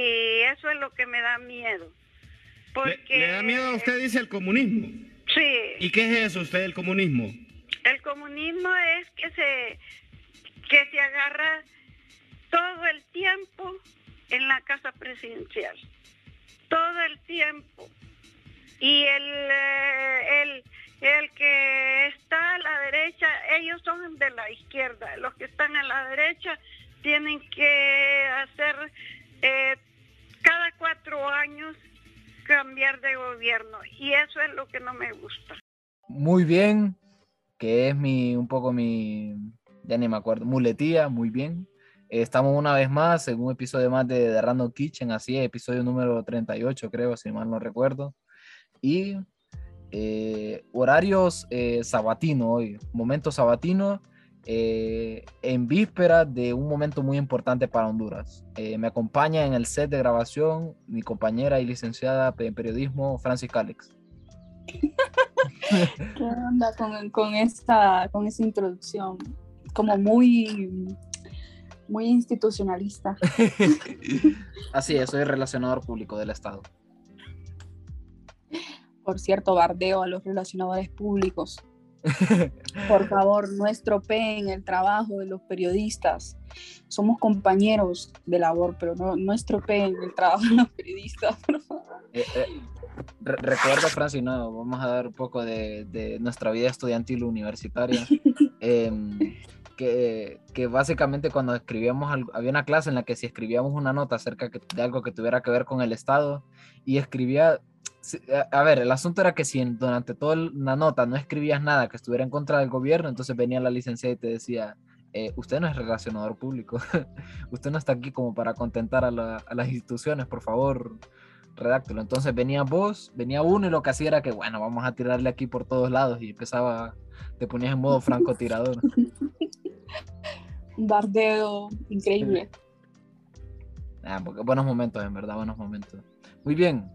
Y eso es lo que me da miedo. Porque... ¿Le, da miedo a usted, dice, el comunismo? Sí. ¿Y qué es eso usted, el comunismo? El comunismo es que se, que se agarra todo el tiempo en la casa presidencial. Todo el tiempo. Y el, eh, el, el que está a la derecha, ellos son de la izquierda. Los que están a la derecha tienen que hacer eh, cada cuatro años cambiar de gobierno. Y eso es lo que no me gusta. Muy bien, que es mi, un poco mi, ya ni me acuerdo, muletía, muy bien. Estamos una vez más en un episodio más de, de Random Kitchen, así es, episodio número 38, creo, si mal no recuerdo. Y eh, horarios eh, sabatino hoy, momento sabatino, eh, en víspera de un momento muy importante para Honduras. Eh, me acompaña en el set de grabación mi compañera y licenciada en periodismo, Francis Calix. ¿Qué onda con, con, esta, con introducción? Como muy, muy institucionalista. Así es, soy relacionador público del Estado. Por cierto, bardeo a los relacionadores públicos. Por favor, no estropeen el trabajo de los periodistas. Somos compañeros de labor, pero no, no estropeen el trabajo de los periodistas, por favor. Eh, eh, re recuerda, Francis, no, vamos a dar un poco de, de nuestra vida estudiantil universitaria. eh, que, que, básicamente cuando escribíamos, había una clase en la que si escribíamos una nota acerca de algo que tuviera que ver con el Estado y escribía a ver, el asunto era que si durante toda la nota no escribías nada que estuviera en contra del gobierno, entonces venía la licenciada y te decía, eh, usted no es relacionador público, usted no está aquí como para contentar a, la, a, las instituciones, por favor, redáctelo. Entonces venía vos, venía uno y lo que hacía era que, bueno, vamos a tirarle aquí por todos lados y empezaba, te ponías en modo francotirador. Un bardeo increíble. Ah, porque buenos momentos, en verdad, buenos momentos. Muy bien,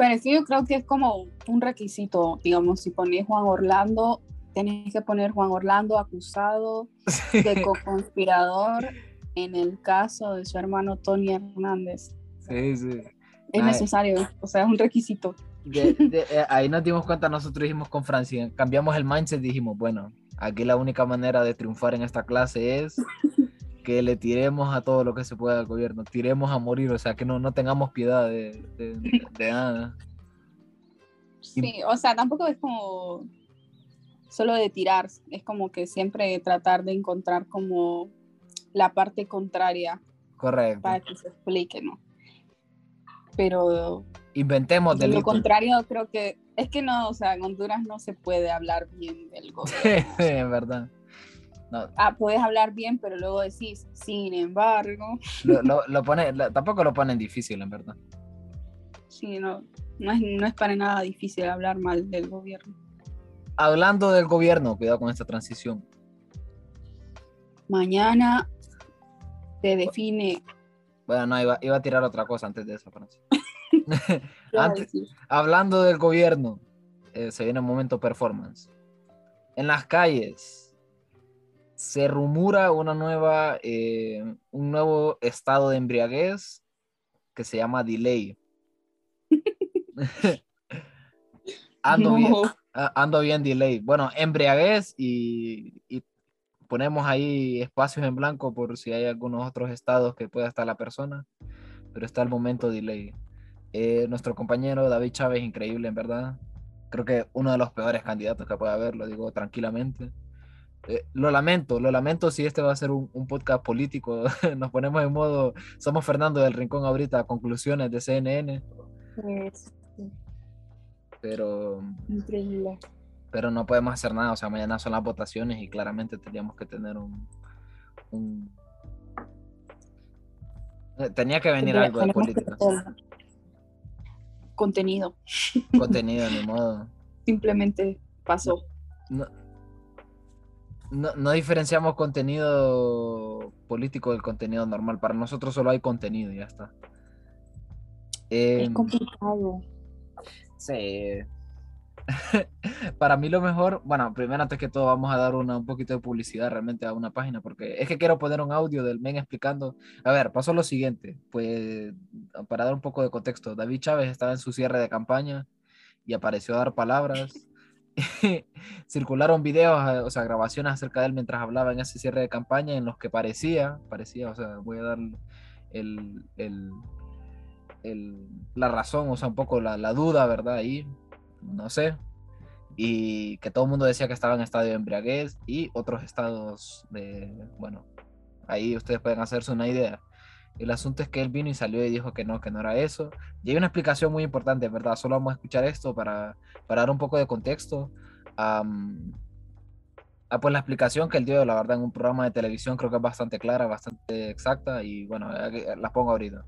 pero sí, yo creo que es como un requisito, digamos, si pones Juan Orlando, tenés que poner Juan Orlando acusado de co-conspirador en el caso de su hermano Tony Hernández. Sí, sí. Es Ay. necesario, o sea, es un requisito. De, de, eh, ahí nos dimos cuenta, nosotros dijimos con Francia, cambiamos el mindset, dijimos, bueno, aquí la única manera de triunfar en esta clase es que le tiremos a todo lo que se pueda al gobierno, tiremos a morir, o sea, que no, no tengamos piedad de, de, de, de nada. Sí, o sea, tampoco es como solo de tirar, es como que siempre tratar de encontrar como la parte contraria. Correcto. Para que se explique, ¿no? Pero... Inventemos de lo contrario, creo que es que no, o sea, en Honduras no se puede hablar bien del gobierno. sí, en verdad. No. Ah, puedes hablar bien, pero luego decís, sin embargo. Lo, lo, lo pone, lo, tampoco lo ponen difícil, en verdad. Sí, no, no es, no es para nada difícil hablar mal del gobierno. Hablando del gobierno, cuidado con esta transición. Mañana se define. Bueno, no, iba, iba a tirar otra cosa antes de eso, Francia. antes, hablando del gobierno, eh, se viene un momento performance. En las calles, se rumora una nueva, eh, un nuevo estado de embriaguez que se llama delay. ando, no. bien, ando bien delay. Bueno, embriaguez y, y, ponemos ahí espacios en blanco por si hay algunos otros estados que pueda estar la persona, pero está el momento delay. Eh, nuestro compañero David Chávez, increíble en verdad. Creo que uno de los peores candidatos que puede haber, lo digo tranquilamente. Eh, lo lamento, lo lamento si este va a ser un, un, podcast político. Nos ponemos en modo, somos Fernando del Rincón ahorita, conclusiones de CNN. Sí. Pero. Increíble. Pero no podemos hacer nada. O sea, mañana son las votaciones y claramente tendríamos que tener un. un... Tenía que venir algo de política. Contenido. Contenido, ni modo. Simplemente pasó. No, no, no, diferenciamos contenido político del contenido normal. Para nosotros solo hay contenido y ya está. Eh, es complicado. Sí. Para mí lo mejor, bueno, primero antes que todo vamos a dar una, un poquito de publicidad realmente a una página porque es que quiero poner un audio del men explicando. A ver, pasó lo siguiente, pues para dar un poco de contexto, David Chávez estaba en su cierre de campaña y apareció a dar palabras. Circularon videos, eh, o sea, grabaciones acerca de él mientras hablaba en ese cierre de campaña en los que parecía, parecía, o sea, voy a dar el, el, el, la razón, o sea, un poco la, la duda, ¿verdad? Ahí, no sé, y que todo el mundo decía que estaba en estado de embriaguez y otros estados de, bueno, ahí ustedes pueden hacerse una idea. El asunto es que él vino y salió y dijo que no, que no era eso. Y hay una explicación muy importante, ¿verdad? Solo vamos a escuchar esto para, para dar un poco de contexto. ah, pues la explicación que él dio, la verdad, en un programa de televisión creo que es bastante clara, bastante exacta y bueno, eh, la pongo ahorita.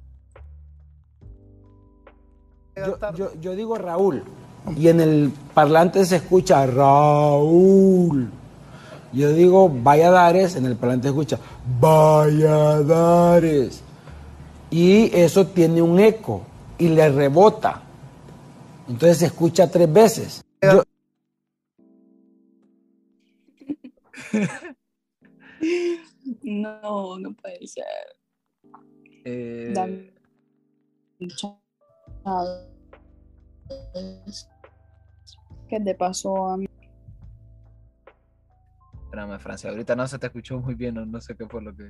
Yo, yo- yo digo Raúl y en el parlante se escucha Raúl. Yo digo Valladares, en el parlante se escucha Valladares. Y eso tiene un eco y le rebota. Entonces se escucha tres veces. Yo- No, no puede ser. Eh, Dame- ¿Qué te pasó a mí? espérame, Francia, ahorita no se te escuchó muy bien, no, no sé qué fue lo que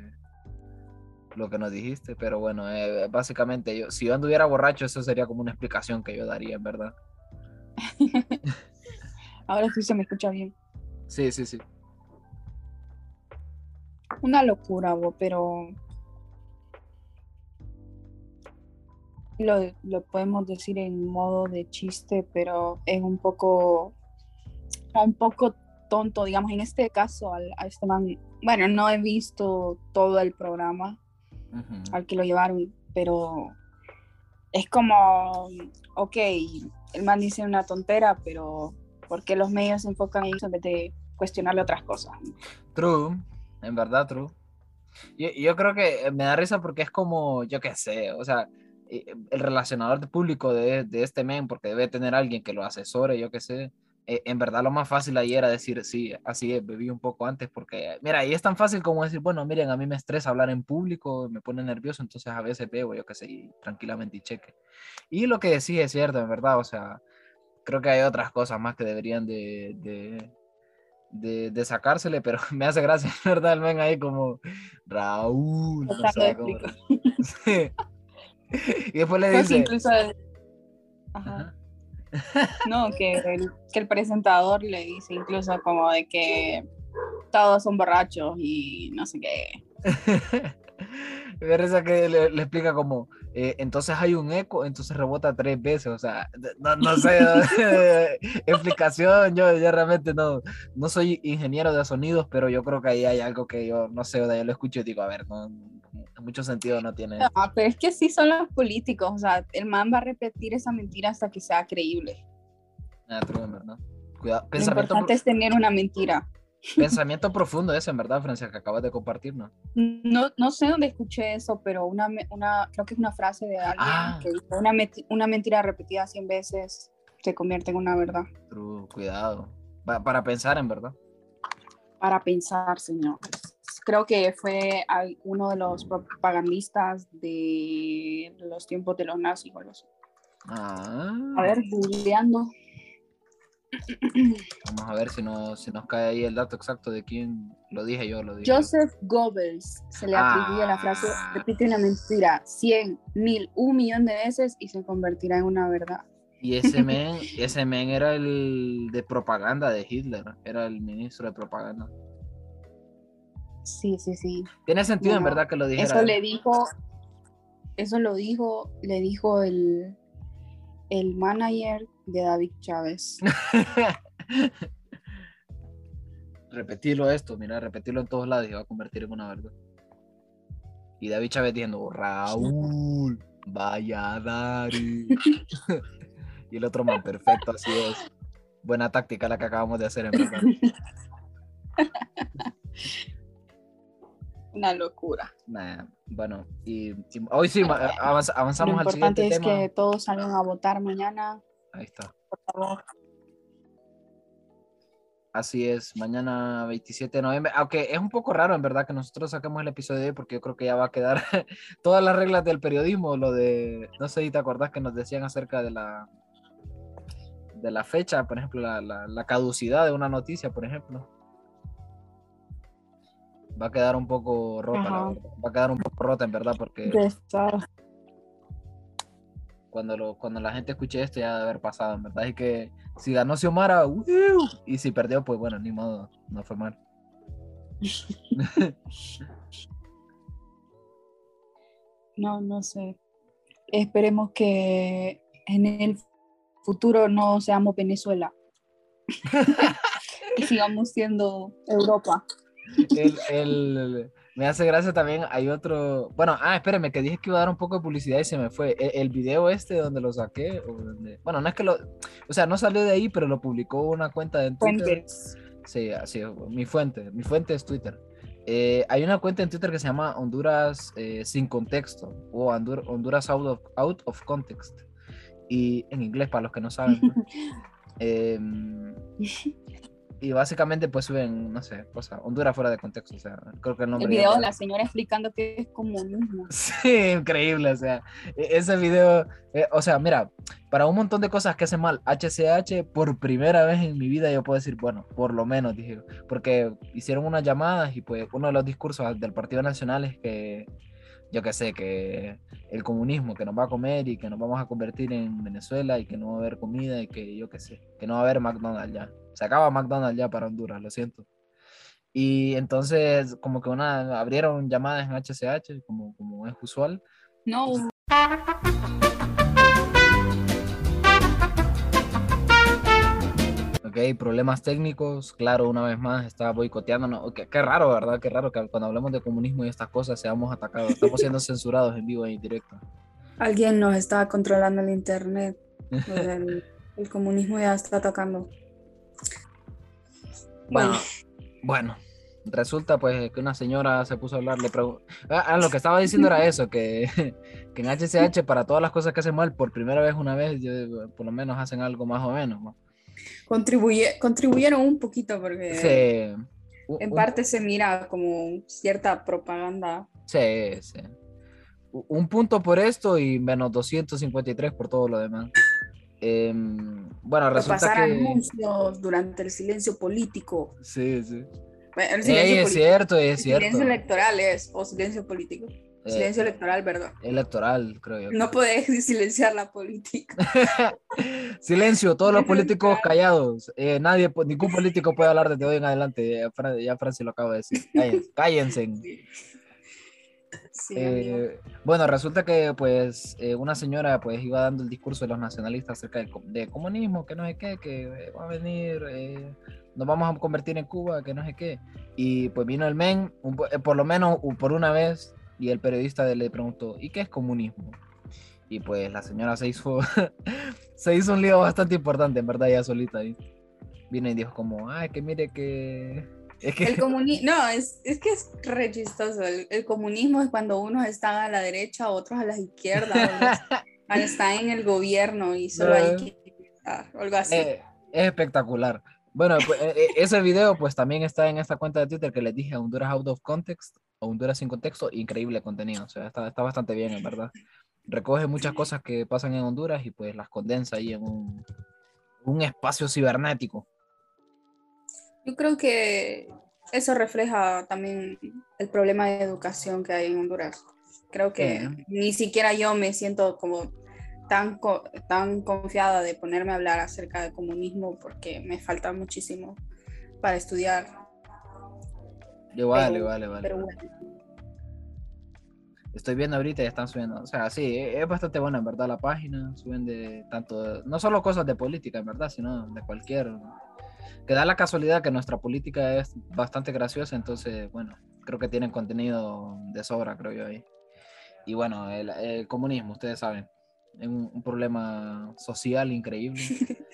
lo que nos dijiste, pero bueno, eh, básicamente yo, si yo anduviera borracho, eso sería como una explicación que yo daría, en verdad. Ahora sí se me escucha bien. Sí, sí, sí. Una locura, bo, pero lo, lo podemos decir en modo de chiste, pero es un poco un poco tonto, digamos, en este caso al- a este man, bueno, no he visto todo el programa Al que lo llevaron, pero es como, ok, el man dice una tontera, pero ¿por qué los medios se enfocan en eso en vez de cuestionarle otras cosas? True, en verdad, true. Yo, yo creo que me da risa porque es como, yo qué sé, o sea, eh, el relacionador de público de, de este men, porque debe tener alguien que lo asesore, yo qué sé. Eh, en verdad lo más fácil ahí era decir, sí, así es, bebí un poco antes, porque, mira, y es tan fácil como decir, bueno, miren, a mí me estresa hablar en público, me pone nervioso, entonces a veces bebo, yo qué sé, y tranquilamente y cheque. Y lo que decís es cierto, en verdad, o sea, creo que hay otras cosas más que deberían de, de, de, de sacársele, pero me hace gracia, verdad, el men ahí como Raúl. o Tratando sea, de como- explicar. Sí. Y después le dice, incluso Ajá. Ajá. No, que el, que el presentador le dice incluso como de que todos son borrachos y no sé qué. Da risa que le, le explica como, eh, entonces hay un eco, entonces rebota tres veces, o sea, no, no sé, explicación, yo, yo realmente no, no soy ingeniero de sonidos, pero yo creo que ahí hay algo que yo, no sé, o sea, yo lo escucho y digo, a ver, no, mucho sentido no tiene. Ah, pero es que sí son los políticos, o sea, el man va a repetir esa mentira hasta que sea creíble. Ah, true, verdad. Cuidado, Lo pensamiento, importante es tener una mentira. pensamiento profundo ese, en verdad, Francia, que acabas de compartir, ¿no? No, no sé dónde escuché eso, pero una, una creo que es una frase de alguien Ah. que dijo, una, una mentira repetida 100 veces se convierte en una verdad. True, cuidado. Pa- para pensar, en verdad. Para pensar, señores. Creo que fue uno de los propagandistas de los tiempos de los nazis. Ah, A ver, googleando. vamos a ver si, no, si nos cae ahí el dato exacto de quién lo dije yo, lo dije. Joseph Goebbels se le atribuye la frase, Ah. repite una mentira 100, mil, un millón de veces y se convertirá en una verdad. Y ese men, ese men era el de propaganda de Hitler, era el ministro de propaganda. Sí, sí, sí. Tiene sentido en verdad que lo dijera. Eso él. le dijo, eso lo dijo, le dijo el, el manager de David Chávez. repetirlo esto, mira, repetirlo en todos lados y va a convertir en una verdad. Y David Chávez diciendo, Raúl, vaya Dari. y el otro man, perfecto, así es. Buena táctica la que acabamos de hacer en verdad. Una locura. Nah, bueno, y, y hoy sí ma- avanz- avanzamos Lo al importante siguiente es tema. que todos salgan a votar mañana, Ahí está. por favor. Así es, mañana 27 de noviembre, aunque es un poco raro en verdad que nosotros saquemos el episodio de hoy porque yo creo que ya va a quedar todas las reglas del periodismo, lo de, no sé si te acordás que nos decían acerca de la de la fecha, por ejemplo, la, la, la caducidad de una noticia, por ejemplo. Va a quedar un poco rota, la verdad. va a quedar un poco rota en verdad porque cuando, lo, cuando la gente escuche esto ya debe haber pasado, en verdad. Y que si ganó Xiomara, ¡uh! y si perdió, pues bueno, ni modo, no fue mal. No, no sé. Esperemos que en el futuro no seamos Venezuela. y sigamos siendo Europa. El, el- me hace gracia también, hay otro, bueno, ah, espérame, que dije que iba a dar un poco de publicidad y se me fue. El, el video este donde lo saqué, o donde- bueno, no es que lo, o sea, no salió de ahí, pero lo publicó una cuenta de Twitter. Fuentes. Sí, así, mi fuente, mi fuente es Twitter. Eh, hay una cuenta en Twitter que se llama Honduras eh, sin contexto o Hondur- Honduras out of, out of context. Y en inglés, para los que no saben. Em, y básicamente pues suben, no sé, cosas, Honduras fuera de contexto, o sea, creo que el nombre... El video de la señora explicando que es comunismo. Sí, increíble, o sea, e- ese video, eh, o sea, mira, para un montón de cosas que hace mal HCH, por primera vez en mi vida yo puedo decir, bueno, por lo menos, dije, porque hicieron unas llamadas y pues uno de los discursos del Partido Nacional es que, yo qué sé, que el comunismo, que nos va a comer y que nos vamos a convertir en Venezuela y que no va a haber comida y que yo qué sé, que no va a haber McDonald's ya. Se acaba McDonald's ya para Honduras, lo siento. Y entonces, como que una, abrieron llamadas en HCH, como, como es usual. No, Ok, problemas técnicos, claro, una vez más está boicoteándonos. Qué, qué raro, ¿verdad? Qué raro que cuando hablemos de comunismo y estas cosas seamos atacados. Estamos siendo censurados en vivo e indirecto. alguien nos está controlando el internet. El, el comunismo ya está atacando. Bueno, bueno, resulta pues que una señora se puso a hablar, le pregun- ah, ah, lo que estaba diciendo era eso, que, que en HCH para todas las cosas que hacen mal, por primera vez una vez, por lo menos hacen algo más o menos. ¿no? Contribuye, contribuyeron un poquito porque Sí, u- en un- parte se mira como cierta propaganda. Sí, sí. Un punto por esto y menos 253 por todo lo demás. Em, bueno, resulta pasar que... anuncios durante el silencio político. Sí, sí. El Ey, silencio, es político. cierto, El es cierto. silencio electoral es, o silencio político. Eh, Silencio electoral, ¿verdad? electoral, creo yo. No puedes silenciar la política. Silencio, todos los políticos callados. Eh, nadie, ningún político puede hablar desde hoy en adelante. Ya, Fran- ya Francis lo acaba de decir. Cállense. cállense. Sí, amigo. Eh, bueno, resulta que pues eh, una señora pues iba dando el discurso de los nacionalistas acerca del de comunismo, que no sé qué, que eh, va a venir, eh, nos vamos a convertir en Cuba, que no sé qué. Y pues vino el men, un po- eh, por lo menos por una vez, y el periodista le preguntó, ¿y qué es comunismo? Y pues la señora se hizo, se hizo un lío bastante importante, en verdad, ya solita ahí. Vino y dijo como, ay, que mire que... Es que... El comunismo, no, es, es que es re chistoso. El, el comunismo es cuando unos están a la derecha, otros a la izquierda, otros están en el gobierno y solo hay que estar, o algo así. Eh, es espectacular. Bueno, pues, eh, eh, ese video pues también está en esta cuenta de Twitter que les dije, Honduras Out of Context Honduras sin contexto, increíble contenido, o sea, está, está bastante bien, en verdad. Recoge muchas cosas que pasan en Honduras y pues las condensa ahí en un, un espacio cibernético. Yo creo que eso refleja también el problema de educación que hay en Honduras. Creo que Sí. ni siquiera yo me siento como tan, tan confiada de ponerme a hablar acerca de comunismo porque me falta muchísimo para estudiar. Igual, Pero- igual, igual. Pero bueno, Estoy viendo ahorita y están subiendo. O sea, sí, e- es bastante buena, en verdad, la página. Suben de tanto, no solo cosas de política, en verdad, sino de cualquier. Que da la casualidad que nuestra política es bastante graciosa, entonces, bueno, creo que tienen contenido de sobra, creo yo ahí. Y bueno, el, el comunismo, ustedes saben, es un, un problema social increíble.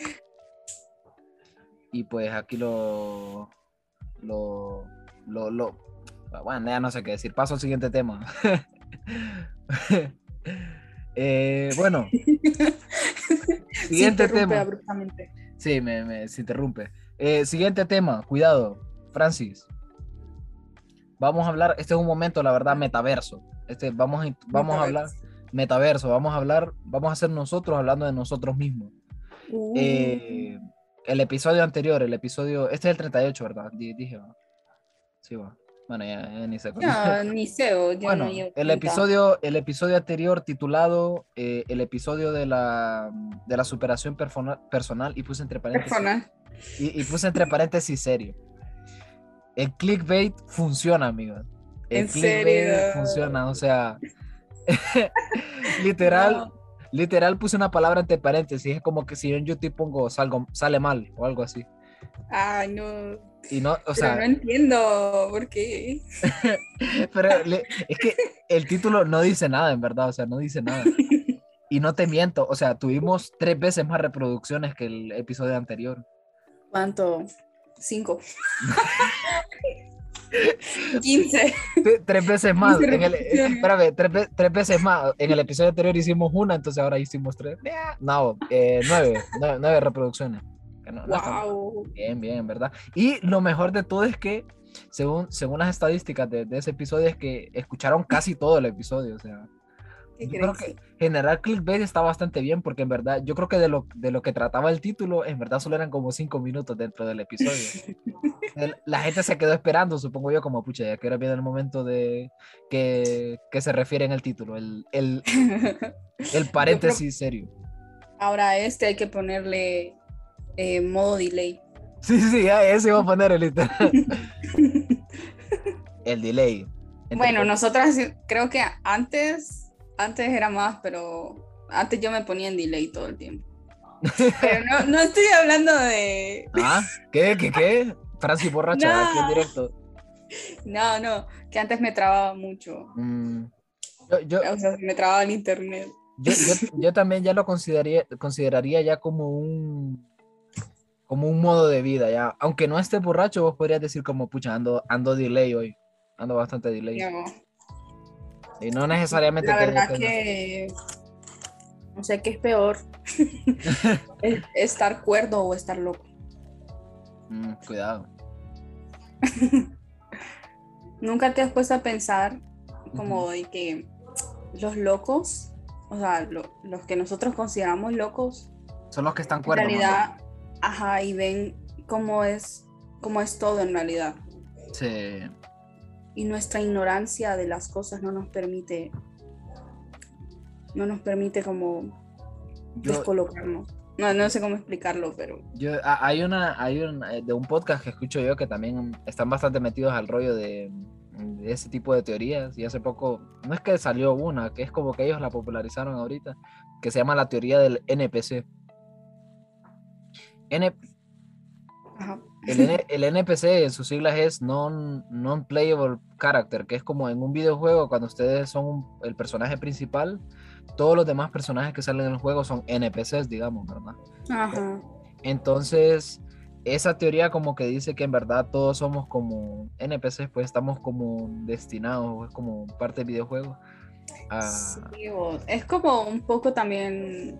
y pues aquí lo. Lo. Lo. lo bueno, ya no sé qué decir. Paso al siguiente tema. Eh, bueno, se siguiente interrumpe tema. abruptamente. Sí, me, me- se interrumpe. Eh, siguiente tema, cuidado, Francis. Vamos a hablar, este es un momento, la verdad, metaverso. Este, vamos a, vamos a hablar metaverso, vamos a hablar, vamos a hacer nosotros hablando de nosotros mismos. Uh, Eh, el episodio anterior, el episodio, este es el 38, ¿verdad? Di- Dije, va. Sí, va. Bueno, ya, ya ni sé. no, ni sé, o yo Bueno, no llevo el cuenta. episodio, el episodio anterior titulado eh, el episodio de la, de la superación perfona- personal y puse entre paréntesis y, y puse entre paréntesis serio. El clickbait funciona, amigos. El ¿En clickbait serio? funciona, o sea, literal, No. literal puse una palabra entre paréntesis, es como que si yo en YouTube pongo salgo, sale mal o algo así. Ay, no. Y no, o Pero sea, no entiendo por qué. Pero le- es que el título no dice nada, en verdad, o sea, no dice nada. Y no te miento, o sea, tuvimos tres veces más reproducciones que el episodio anterior. ¿Cuánto? Cinco. Quince. Tres veces más. En el, eh, espérame, tres, tres veces más. En el episodio anterior hicimos una, entonces ahora hicimos tres. No, eh, nueve, nueve, nueve reproducciones. Que no- no Wow. Bien, bien, ¿verdad? Y lo mejor de todo es que, según, según las estadísticas de, de ese episodio, es que escucharon casi todo el episodio, o sea. ¿Qué Yo creo que generar clickbait está bastante bien porque en verdad, yo creo que de lo, de lo que trataba el título, en verdad solo eran como cinco minutos dentro del episodio. El- La gente se quedó esperando, supongo yo, como pucha, ya que era bien el momento de que, que se refiere en el título, el, el, el paréntesis serio. Ahora este hay que ponerle eh, modo delay. Sí, sí, ya, ese iba a poner el literal. El delay. Bueno, nosotras creo que antes, antes era más, pero antes yo me ponía en delay todo el tiempo. Pero no, no estoy hablando de. ¿Ah? ¿Qué? ¿Qué? ¿Qué? Francis borracha, No. aquí en directo. No, no, que antes me trababa mucho. Mm, yo, yo, O sea, me trababa el internet. Yo, yo- yo también ya lo consideraría, consideraría ya como un como un modo de vida ya. Aunque no estés borracho, vos podrías decir como, pucha, ando, ando delay hoy. Ando bastante delay. No, Y no necesariamente la verdad que no sé qué es peor. Es- estar cuerdo o estar loco. Mm, cuidado. Nunca te has puesto a pensar como de que los locos, o sea, lo- los que nosotros consideramos locos, Son los que están en cuerdos. ¿no? realidad, ajá, y ven cómo es, cómo es todo en realidad. Sí. Y nuestra ignorancia de las cosas no nos permite, no nos permite como Yo, descolocarnos. No, no sé cómo explicarlo, pero yo, a- hay una, hay un, eh, de un podcast que escucho yo que también están bastante metidos al rollo de, de ese tipo de teorías. Y hace poco, no es que salió una, que es como que ellos la popularizaron ahorita, que se llama la teoría del NPC. N- ajá. el, N- el NPC en sus siglas es non, Non-Playable Character, que es como en un videojuego cuando ustedes son un- el personaje principal, todos los demás personajes que salen en el juego son NPCs, digamos, ¿verdad? Ajá. Entonces, esa teoría como que dice que en verdad todos somos como NPCs, pues estamos como destinados, es como parte del videojuego. a- Sí, es como un poco también.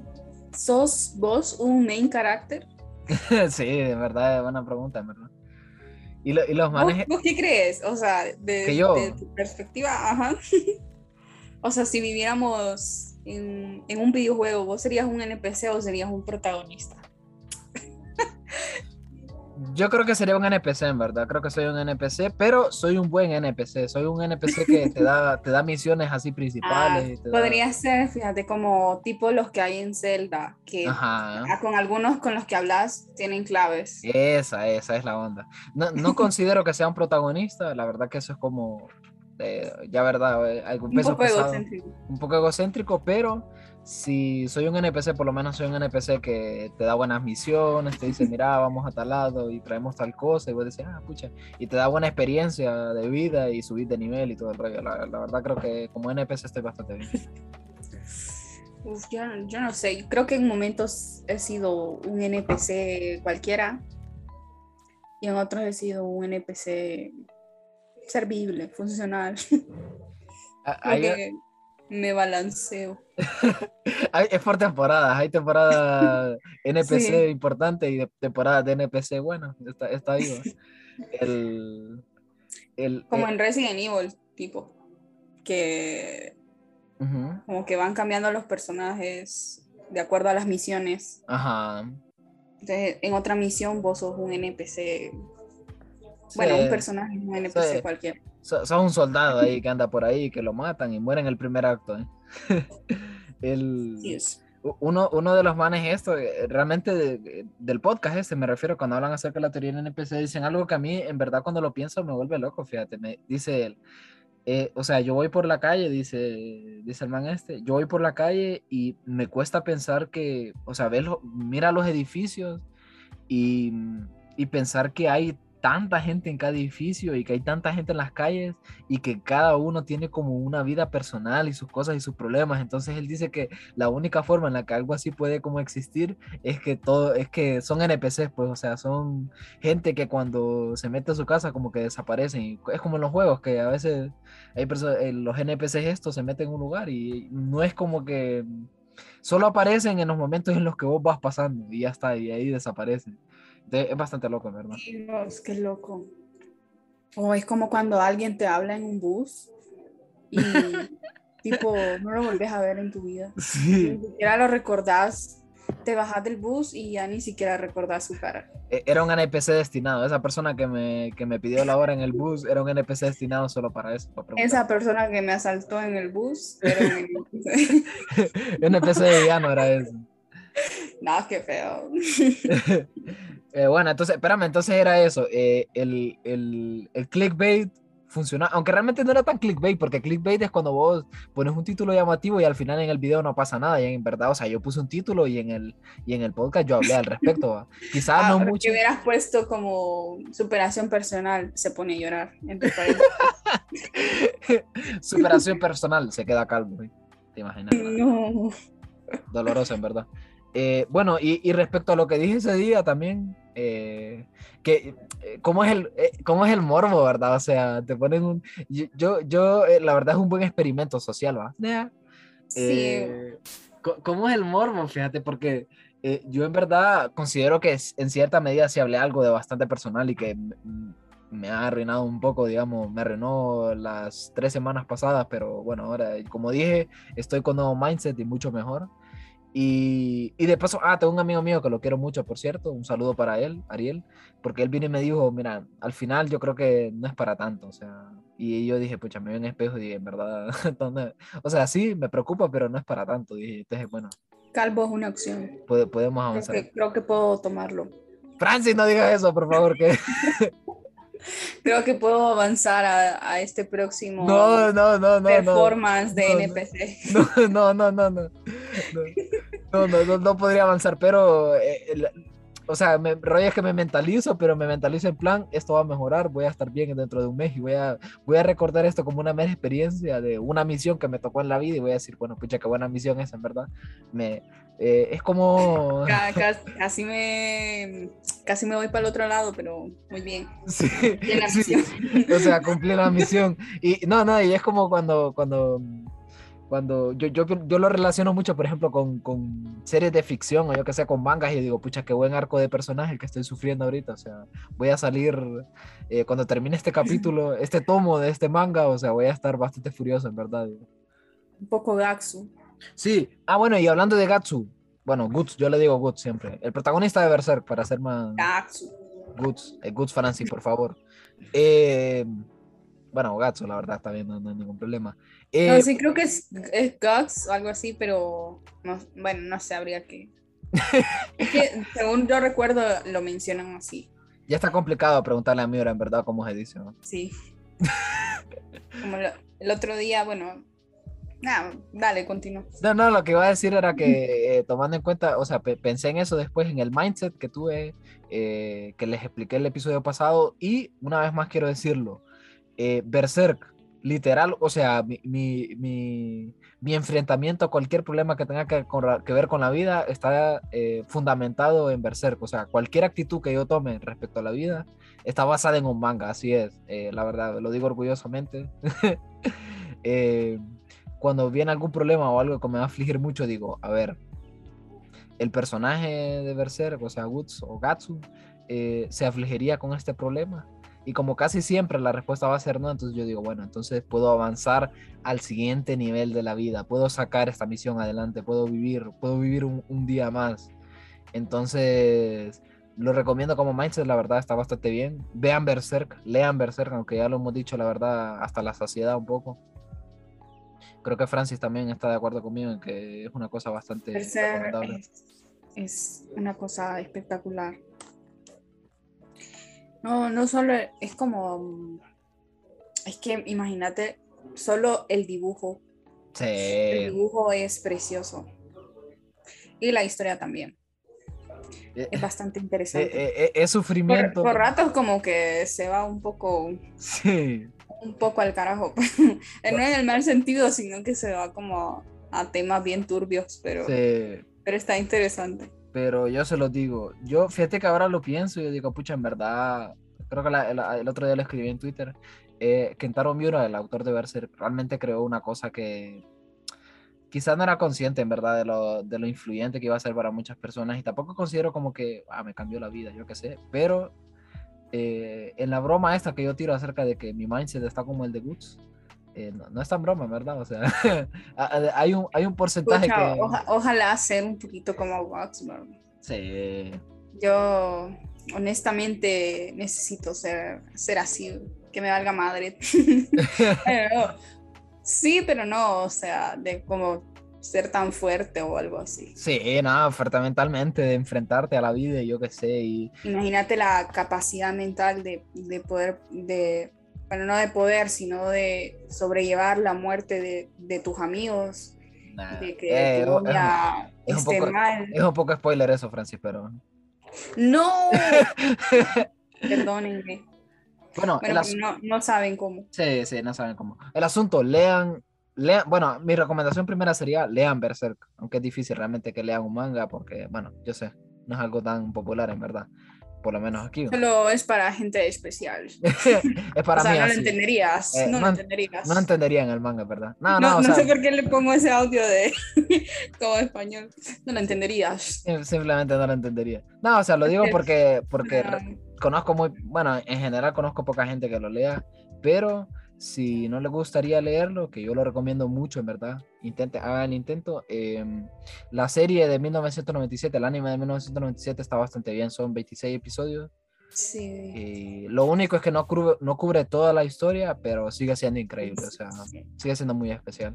¿Sos vos un main character? sí, de verdad, es buena pregunta, verdad. Y, lo- y los ¿Vos, manes... vos qué crees? O sea, de, Que yo. de tu perspectiva, ajá. o sea, si viviéramos en, en un videojuego, ¿vos serías un NPC o serías un protagonista? Yo creo que sería un NPC, en verdad. Creo que soy un NPC, pero soy un buen NPC. Soy un NPC que te da, te da misiones así Ah, principales. y te da- podría ser, fíjate, como tipo los que hay en Zelda, que Ajá. ah, con algunos con los que hablas tienen claves. Esa, esa es la onda. No, no considero que sea un protagonista. La verdad que eso es como, eh, ya verdad, eh, algún Un peso poco pesado. egocéntrico. un poco egocéntrico, pero si soy un NPC, por lo menos soy un NPC que te da buenas misiones, te dice, mira, vamos a tal lado y traemos tal cosa, y vos decís, ah, pucha, y te da buena experiencia de vida y subir de nivel y todo el rollo. La, la verdad creo que como NPC estoy bastante bien. Uf, yo, yo no sé, creo que en momentos he sido un NPC cualquiera y en otros he sido un NPC servible, funcional. Ah, Hay, Me balanceo. Es por temporadas, hay temporada NPC importante y de- temporada de NPC bueno, está, está. ¿va? El, el, Como eh, en Resident Evil, tipo. Que como que van cambiando los personajes de acuerdo a las misiones. Ajá. Entonces, en otra misión vos sos un NPC. Bueno, Sí. un personaje, un NPC Sí. cualquiera. So- Sos un soldado ahí que anda por ahí, que lo matan y muere en el primer acto. ¿eh? el, Sí, es. u- uno, uno de los manes esto, eh, realmente de- del podcast este, me refiero cuando hablan acerca de la teoría del NPC, dicen algo que a mí en verdad cuando lo pienso me vuelve loco, fíjate, me dice él, eh, o sea, yo voy por la calle, dice, dice el man este, yo voy por la calle y me cuesta pensar que, o sea, lo- mira los edificios y, y pensar que hay tanta gente en cada edificio y que hay tanta gente en las calles y que cada uno tiene como una vida personal y sus cosas y sus problemas. Entonces él dice que la única forma en la que algo así puede como existir es que todo, es que son NPCs, pues, o sea, son gente que cuando se mete a su casa como que desaparecen. Es como en los juegos, que a veces hay perso- eh, los NPCs estos se meten en un lugar y no es como que solo aparecen en los momentos en los que vos vas pasando y ya está, y ahí desaparecen. Entonces, es bastante loco, ¿verdad? Dios, qué loco. O es como cuando alguien te habla en un bus y tipo no lo volvés a ver en tu vida. Sí. Ni siquiera lo recordás. Te bajas del bus y ya ni siquiera recordás su cara. E- Era un NPC destinado. Esa persona que me, que me pidió la hora en el bus era un NPC destinado solo para eso. para. Esa persona que me asaltó en el bus era un- NPC de villano era eso. No, qué feo. Eh, bueno, entonces, espérame, entonces era eso. eh, el, el, el clickbait funciona, aunque realmente no era tan clickbait, porque clickbait es cuando vos pones un título llamativo y al final en el video no pasa nada. Y en verdad, o sea, yo puse un título y en el, y en el podcast yo hablé al respecto. Quizás Ah, no mucho. que hubieras puesto como superación personal, se pone a llorar en tu país. Superación personal, se queda calvo. ¿eh? Te imaginas. no. doloroso en verdad. Eh, bueno, y, y respecto a lo que dije ese día también, eh, que eh, cómo es el eh, cómo es el morbo, ¿verdad? O sea, te ponen un yo yo, eh, la verdad es un buen experimento social, ¿va? Sí. Eh, ¿Cómo es el morbo? Fíjate, porque yo en verdad considero que en cierta medida sí hablé algo de bastante personal y que me ha arruinado un poco, digamos, me arruinó las tres semanas pasadas, pero bueno, ahora, como dije, estoy con nuevo mindset y mucho mejor. Y, y de paso, ah, tengo un amigo mío que lo quiero mucho, por cierto, un saludo para él, Ariel, porque él vino y me dijo, mira, al final yo creo que no es para tanto, o sea, y yo dije, pucha, me veo en espejo y dije, en verdad, ¿dónde? o sea, sí, me preocupa, pero no es para tanto, dije, entonces, bueno, Calvo es una opción. podemos Creo avanzar. que, creo que puedo tomarlo. Francis, no digas eso, por favor, que Creo que puedo avanzar a, a este próximo no, no, no, performance de. NPC. No, no, no, no, no. No, no, no, no podría avanzar, pero, eh, o sea, me, rollo es que me mentalizo, pero me mentalizo en plan, esto va a mejorar, voy a estar bien dentro de un mes y voy a, voy a recordar esto como una mera experiencia de una misión que me tocó en la vida y voy a decir, bueno, pucha, qué buena misión es, en verdad. Me, eh, es como... Ca- ca- Casi me, casi me voy para el otro lado, pero muy bien. Sí, la sí, o sea, cumplí la misión. Y no, no, y es como cuando, cuando, cuando yo, yo, yo lo relaciono mucho, por ejemplo, con, con series de ficción o yo que sé, con mangas y digo, pucha, qué buen arco de personaje el que estoy sufriendo ahorita. O sea, voy a salir, eh, cuando termine este capítulo, este tomo de este manga, o sea, voy a estar bastante furioso, en verdad. Un poco Gaxu. Sí, ah, bueno, y hablando de Gatsu, bueno, Guts, yo le digo Guts siempre, el protagonista de Berserk, para ser más... Gaxu. Guts, eh, Guts Francis, por favor. Eh, bueno, Gatsu, la verdad, está bien, no, no hay ningún problema. Eh, No, sí, creo que es, es o algo así, pero no, bueno, no sé, habría que. Es que según yo recuerdo, lo mencionan así. Ya está complicado preguntarle a Miura, en verdad, cómo se dice. ¿no? Sí. Como lo- el otro día, bueno. Nada, dale, continúa. No, no, lo que iba a decir era que eh, tomando en cuenta, o sea, pe- pensé en eso después, en el mindset que tuve, eh, que les expliqué el episodio pasado, y una vez más quiero decirlo, eh, Berserk, literal, o sea, mi, mi, mi, mi enfrentamiento a cualquier problema que tenga que, ver con la vida está eh, fundamentado en Berserk, o sea, cualquier actitud que yo tome respecto a la vida está basada en un manga, así es, eh, la verdad, lo digo orgullosamente. Eh, cuando viene algún problema o algo que me va a afligir mucho, digo, a ver, el personaje de Berserk, o sea, Guts o Gatsu, se afligiría con este problema. Y como casi siempre la respuesta va a ser no, entonces yo digo, bueno, entonces puedo avanzar al siguiente nivel de la vida, puedo sacar esta misión adelante, puedo vivir, puedo vivir un, un día más. Entonces, lo recomiendo como mindset, la verdad está bastante bien. Vean Berserk, lean Berserk, aunque ya lo hemos dicho, la verdad, hasta la saciedad un poco. Creo que Francis también está de acuerdo conmigo en que es una cosa bastante Berserk recomendable. es, es una cosa espectacular. No, no solo es como. Es que imagínate, solo el dibujo. El Sí. dibujo es precioso. Y la historia también. Eh, Es bastante eh, interesante. eh, eh, es Por, sufrimiento. por ratos como que se va un poco, Sí. un poco al carajo. no en el mal sentido, sino que se va como a temas bien turbios, pero, sí. pero está interesante. Pero yo se los digo, yo fíjate que ahora lo pienso yo digo, pucha, en verdad, creo que la- el, el otro día lo escribí en Twitter, eh, Kentaro Miura, el autor de Berserk, realmente creó una cosa que quizás no era consciente, en verdad, de lo, de lo influyente que iba a ser para muchas personas y tampoco considero como que, ah, me cambió la vida, yo qué sé, pero eh, en la broma esta que yo tiro acerca de que mi mindset está como el de Guts, eh, no, no es tan broma, verdad, o sea, hay un, hay un porcentaje que... oja- ojalá ser un poquito como Waxman. Sí. Yo honestamente necesito ser, ser así, que me valga madre. Pero no, sí, pero no, o sea, de como ser tan fuerte o algo así. Sí, nada, fuerte mentalmente, de enfrentarte a la vida, yo qué sé, y Imagínate la capacidad mental de, de poder, de, bueno, no de poder, sino de sobrellevar la muerte de, de tus amigos, nada, de que eh, tu es, novia es un esté poco- mal. es un poco spoiler eso, Francis, pero... ¡No! Perdónenme. Bueno, Bueno, no, no saben cómo. sí, sí, no saben cómo. El asunto, lean, lean, bueno, mi recomendación primera sería lean Berserk, aunque es difícil realmente que lean un manga, porque, bueno, yo sé, no es algo tan popular en verdad, por lo menos aquí. Solo es para gente especial. es para o sea, mí no lo entenderías. Eh, no, no lo en- entenderías. No entenderían el manga, ¿verdad? No, No, no, no sea, sé por qué le pongo ese audio de todo español. No lo entenderías. sim- simplemente no lo entendería. No, o sea, lo digo porque, porque No. conozco muy, bueno, en general conozco poca gente que lo lea, pero si no le gustaría leerlo, que yo lo recomiendo mucho, en verdad, intente, hagan el intento. em, la serie de 1997, el anime de 1997 está bastante bien, son 26 episodios. Sí. Y lo único es que no cubre, no cubre toda la historia, pero sigue siendo increíble, o sea, sigue siendo muy especial.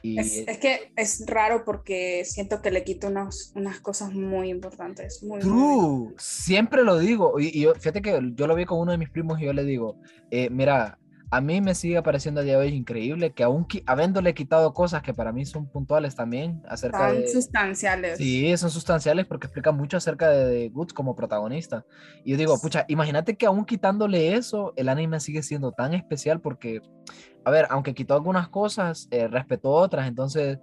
Y Es, es que es raro porque siento que le quito unas, unas cosas muy importantes. Muy, muy- True, siempre lo digo. Y, y yo, fíjate que yo lo vi con uno de mis primos y yo le digo, eh, mira, a mí me sigue pareciendo a día de hoy increíble que aún qui- habiéndole quitado cosas que para mí son puntuales también acerca Tan de... sustanciales. Sí, son sustanciales porque explican mucho acerca de, de Guts como protagonista. Y yo digo, pucha, imagínate que aún quitándole eso, el anime sigue siendo tan especial porque, a ver, aunque quitó algunas cosas, eh, respetó otras. Entonces,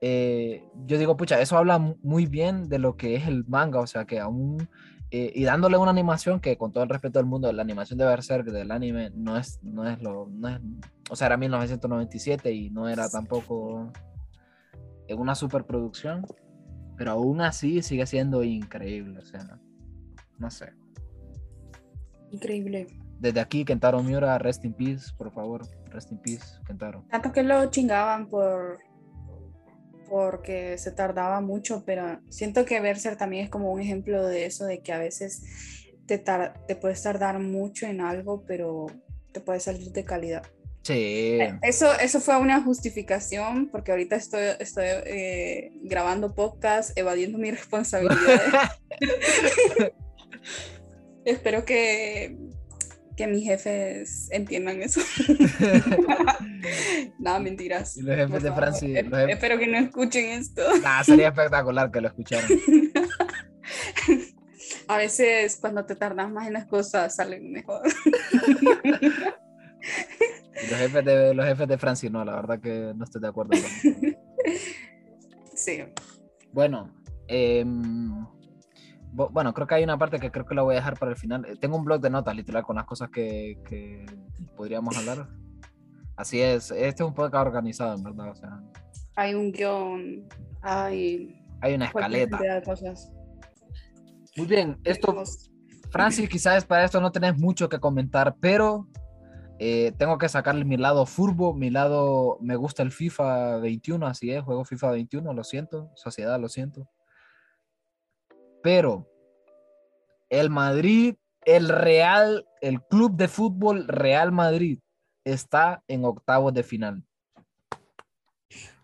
eh, yo digo, pucha, eso habla mu- muy bien de lo que es el manga. O sea, que aún, eh, y dándole una animación que con todo el respeto del mundo, la animación de Berserk del anime no es, no es lo, no es, o sea, era 1997 y no era tampoco una superproducción pero aún así sigue siendo increíble, o sea, no sé. Increíble. Desde aquí, Kentaro Miura, rest in peace, por favor, rest in peace, Kentaro. Tanto que lo chingaban por porque se tardaba mucho, pero siento que Berserk también es como un ejemplo de eso, de que a veces te, tar- te puedes tardar mucho en algo, pero te puede salir de calidad. Sí, Eso, eso fue una justificación, porque ahorita estoy, estoy eh, grabando podcast, evadiendo mis responsabilidades. Espero que, que mis jefes entiendan eso. Nada, mentiras. Y los jefes de. Francis, Eh, los jefes- Espero que no escuchen esto. Nah, sería espectacular que lo escucharan. A veces cuando te tardas más en las cosas salen mejor. Los jefes de, los jefes de Francis, no, la verdad que no estoy de acuerdo. con- Sí. Bueno, bo- bueno, creo que hay una parte que creo que la voy a dejar para el final. Eh, Tengo un blog de notas, literal, con las cosas que, que podríamos hablar. Así es, este es un podcast organizado, en verdad. O sea, Hay un guion, hay hay una escaleta. de cosas. Muy bien, esto, Francis, quizás para esto no tenés mucho que comentar, pero eh, tengo que sacarle mi lado furbo, mi lado, me gusta el FIFA 21, así es, juego FIFA 21, lo siento, sociedad, lo siento. Pero el Madrid, el Real, el club de fútbol Real Madrid está en octavos de final.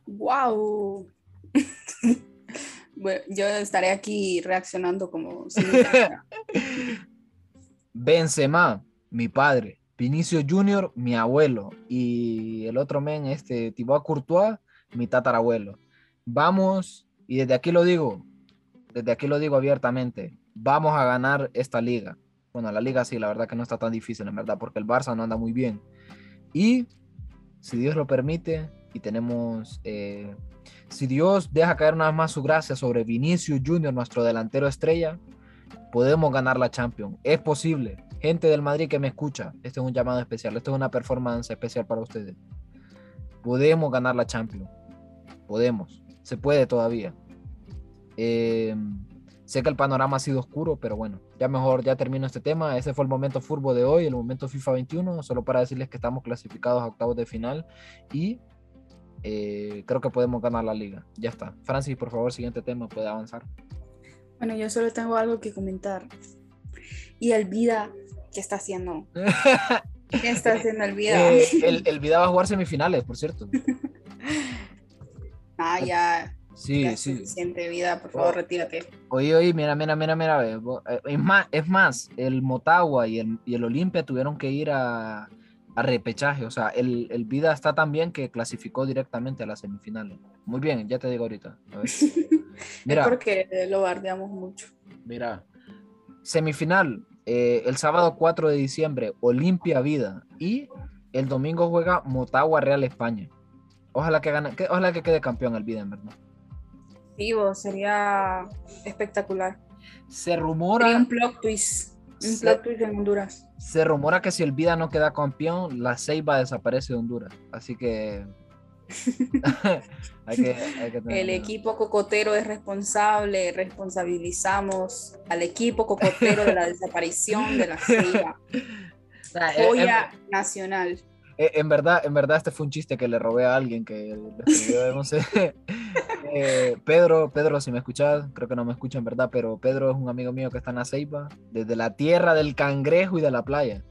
¡Wow! bueno, yo estaré aquí reaccionando como. Benzema, mi padre. Vinicio Junior, mi abuelo. Y el otro men, este Thibaut Courtois, mi tatarabuelo. Vamos, y desde aquí lo digo, desde aquí lo digo abiertamente, vamos a ganar esta liga. Bueno, la liga sí, la verdad que no está tan difícil, en verdad, porque el Barça no anda muy bien. Y si Dios lo permite, y tenemos, eh, si Dios deja caer una vez más su gracia sobre Vinicio Junior, nuestro delantero estrella, podemos ganar la Champions. Es posible. Gente del Madrid que me escucha, este es un llamado especial, esto es una performance especial para ustedes. Podemos ganar la Champions. Podemos. Se puede todavía. Eh, sé que el panorama ha sido oscuro, pero bueno, ya mejor, ya termino este tema. Ese fue el momento furbo de hoy, el momento FIFA 21, solo para decirles que estamos clasificados a octavos de final y eh, creo que podemos ganar la liga. Ya está. Francis, por favor, siguiente tema, puede avanzar. Bueno, yo solo tengo algo que comentar. Y el vida, ¿qué está haciendo? ¿Qué está haciendo el vida? Eh, el, el Vida va a jugar semifinales, por cierto. Ah, ya. Sí, sí. suficiente vida, por favor, retírate. Oye, oye, mira, mira, mira, mira. eh, Es más, es más el Motagua y el, y el Olimpia tuvieron que ir a, a repechaje. O sea, el, el Vida está tan bien que clasificó directamente a las semifinales. Muy bien, ya te digo ahorita. A ver. Mira, Es porque lo bardeamos mucho. mira. Semifinal, eh, el sábado 4 de diciembre, Olimpia Vida. Y el domingo juega Motagua Real España. Ojalá que gane, que, ojalá que quede campeón el Vida, en verdad. Vivo, sería espectacular. Se Sería rumora. un plot twist. Un Se- plot twist en Honduras. Se rumora que si el Vida no queda campeón, la Ceiba desaparece de Honduras. Así que. hay que, hay que tener El cuidado. equipo cocotero es responsable, responsabilizamos al equipo cocotero de la desaparición de la ceiba. Sea, eh, Joya nacional. Eh, en verdad, en verdad, este fue un chiste que le robé a alguien que lo escribió, no sé. Eh, Pedro, Pedro, si me escuchas, creo que no me escucha en verdad, pero Pedro es un amigo mío que está en la Ceiba, desde la tierra del cangrejo y de la playa.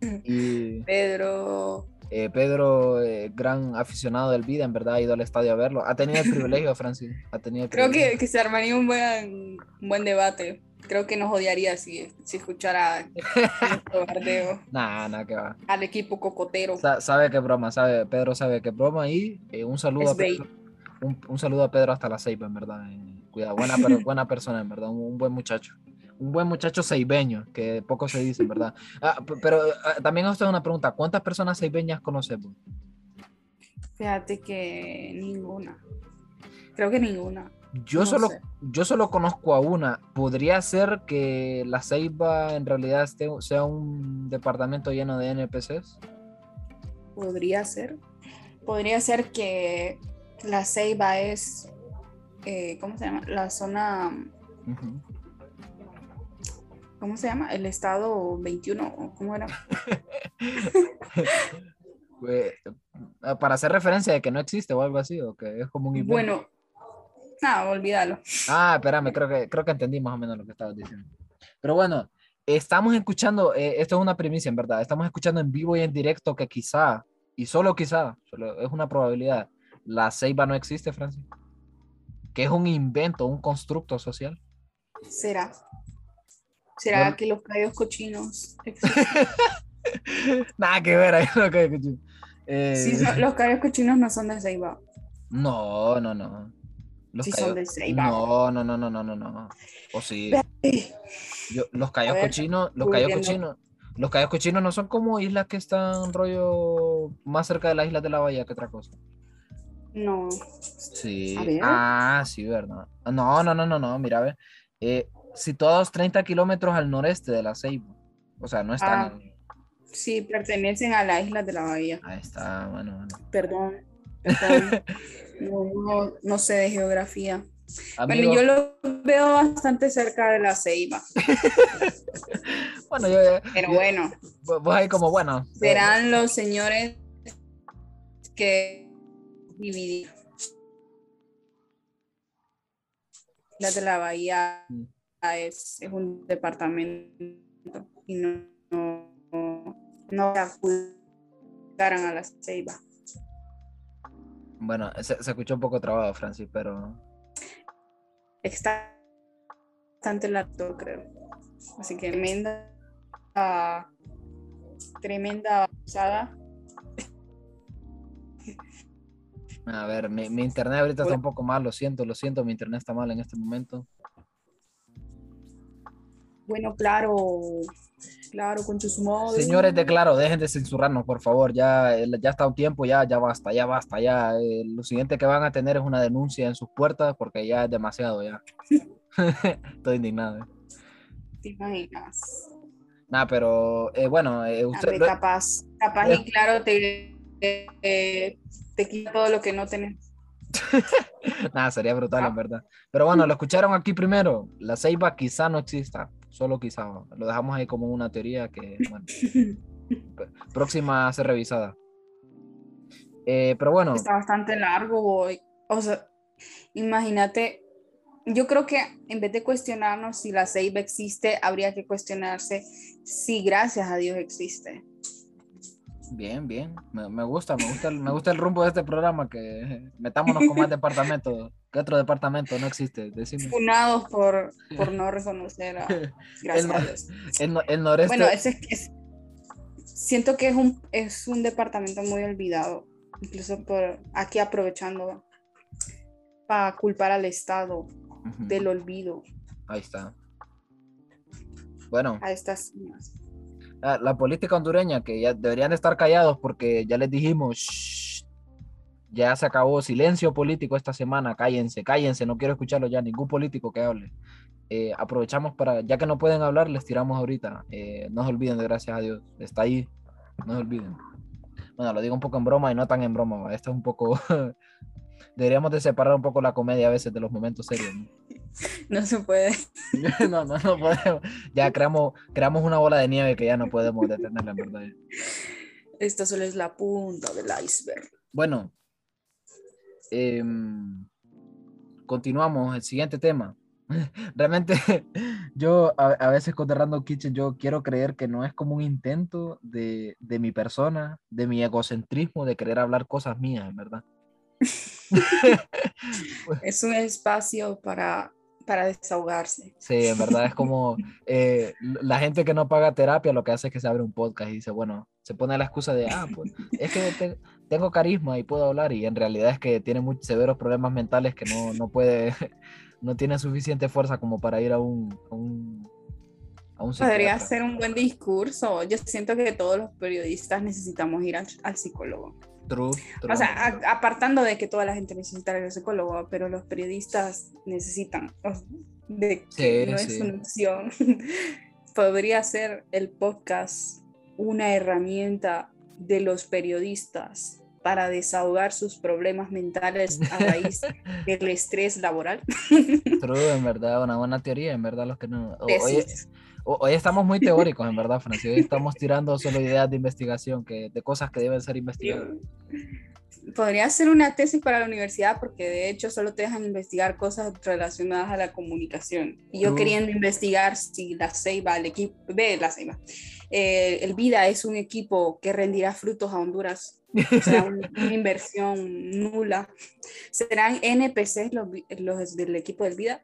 Y Pedro, eh, Pedro, eh, gran aficionado del vida, en verdad ha ido al estadio a verlo. Ha tenido el privilegio, Francis. Ha tenido el creo que se armaría un buen, un buen debate. Creo que nos odiaría si, si escuchara bardeo Nah, nada que va. al equipo cocotero. Sa- sabe que broma, sabe, Pedro sabe que broma y eh, un saludo a Es. Pedro. Un, un saludo a Pedro hasta la Ceiba, en verdad. cuidado, buena, pero, buena persona, en verdad. Un, un buen muchacho. Un buen muchacho ceibeño, que poco se dice, en verdad. Ah, pero ah, también os tengo una pregunta. ¿Cuántas personas ceibeñas conocemos? Fíjate que ninguna. Creo que ninguna. Yo, No solo, sé. yo solo conozco a una. ¿Podría ser que la Ceiba en realidad esté- sea un departamento lleno de NPCs? Podría ser. Podría ser que la Ceiba es, eh, ¿cómo se llama? La zona. ¿cómo se llama? El estado 21, ¿o ¿cómo era? Ah, para hacer referencia de que no existe o algo así, o que es como un invento. Bueno, nada, olvídalo. Ah, espérame, creo que, creo que entendí más o menos lo que estabas diciendo. Pero bueno, estamos escuchando, eh, esto es una primicia en verdad, estamos escuchando en vivo y en directo que quizá, y solo quizá, solo es una probabilidad, la ceiba no existe, Francis. Que es un invento, un constructo social. ¿Será? ¿Será que los callos cochinos existen? Nada que ver ahí. lo que- eh, Sí, son- los callos cochinos no son de Ceiba. No, no, no. Los son Ceiba. No, no, no, no, no, no, no. O sí. Yo- los A ver, cochinos, los googleando. cochinos, los cochinos no son como islas que están rollo más cerca de las islas de la bahía que otra cosa. No. Sí. A ver. Ah, sí, verdad. No, no, no, no, no, mira, ve. Eh, situados 30 kilómetros al noreste de la Ceiba. O sea, no están. Ah. en- Sí, pertenecen a la isla de la bahía. Ahí está, bueno, bueno. Perdón. no, no- no sé de geografía. Amigo, Bueno, yo lo veo bastante cerca de la ceiba. bueno, yo, Pero yo- bueno, vos ahí como, bueno. serán los señores que dividir. La de la bahía es, es un departamento y no, no, no a la ceiba. Bueno, se, se escuchó un poco trabado, Francis, pero Está bastante largo, creo. Así que tremenda, ah, tremenda usada. a ver, mi, mi internet ahorita está un poco mal, lo siento, lo siento, mi internet está mal en este momento. Bueno, claro, claro, con sus modos. Señores de Claro, dejen de censurarnos, por favor. Ya, eh, ya está un tiempo, ya, ya basta, ya basta, ya. eh, lo siguiente que van a tener es una denuncia en sus puertas porque ya es demasiado, ya. Estoy indignado. eh. ¿Te imaginas? Nada, pero eh, bueno, eh, usted, lo- capaz, capaz y claro te, eh, te quita todo lo que no tenés. nada, sería brutal, en verdad. Pero bueno, lo escucharon aquí primero. La ceiba quizá no exista, solo quizá. Lo dejamos ahí como una teoría que, bueno, próxima a ser revisada. Eh, pero bueno, Está bastante largo, boy. O sea, imagínate, yo creo que en vez de cuestionarnos si la ceiba existe, habría que cuestionarse si gracias a Dios existe. Bien, bien. Me, me gusta, me gusta, el, me gusta el rumbo de este programa, que metámonos con más departamentos. ¿Qué otro departamento no existe? Decime. Funados por, por no reconocer a gracias El- a Dios. El, no- el noreste. Bueno, ese es, es- siento que es un, es un departamento muy olvidado, incluso por aquí aprovechando para culpar al Estado del olvido Ahí está. Bueno, a estas niñas. la, la política hondureña, que ya deberían de estar callados porque ya les dijimos, "Shh, ya se acabó silencio político esta semana, cállense, cállense, no quiero escucharlo ya, ningún político que hable. Eh, aprovechamos para, ya que no pueden hablar, les tiramos ahorita. Eh, no se olviden de gracias a Dios, está ahí, no se olviden. Bueno, lo digo un poco en broma y no tan en broma, esto es un poco... Deberíamos de separar un poco la comedia a veces de los momentos serios. ¿no? No se puede. no, no, no podemos. Ya creamos, creamos una bola de nieve que ya no podemos detenerla, en verdad. Esto solo es la punta del iceberg. Bueno, em, continuamos. El siguiente tema. Realmente, yo a, a veces con The Random Kitchen, yo quiero creer que no es como un intento de, de mi persona, de mi egocentrismo, de querer hablar cosas mías, en verdad. Es un espacio para, para desahogarse. Sí, en verdad es como eh, la gente que no paga terapia lo que hace es que se abre un podcast y dice, bueno, se pone la excusa de, ah, pues es que te- tengo carisma y puedo hablar y en realidad es que tiene muy severos problemas mentales que no, no puede, no tiene suficiente fuerza como para ir a un, a un, a un Podría ser un buen discurso. Yo siento que todos los periodistas necesitamos ir al, al psicólogo. True, true. O sea, a- apartando de que toda la gente necesita al psicólogo, pero los periodistas necesitan de que Sí, no sí. es una opción. Podría ser el podcast una herramienta de los periodistas para desahogar sus problemas mentales a raíz del estrés laboral. True, en verdad, una buena teoría, en verdad, los que no... o- Hoy, estamos muy teóricos, en verdad, Francis. Hoy estamos tirando solo ideas de investigación, que, de cosas que deben ser investigadas. Podría ser una tesis para la universidad porque de hecho solo te dejan investigar cosas relacionadas a la comunicación. Y yo True. queriendo investigar si la Ceiba, el equipo, ve la Ceiba, eh, el Vida es un equipo que rendirá frutos a Honduras. O sea, un- una inversión nula. ¿Serán NPCs los, los del equipo del Vida?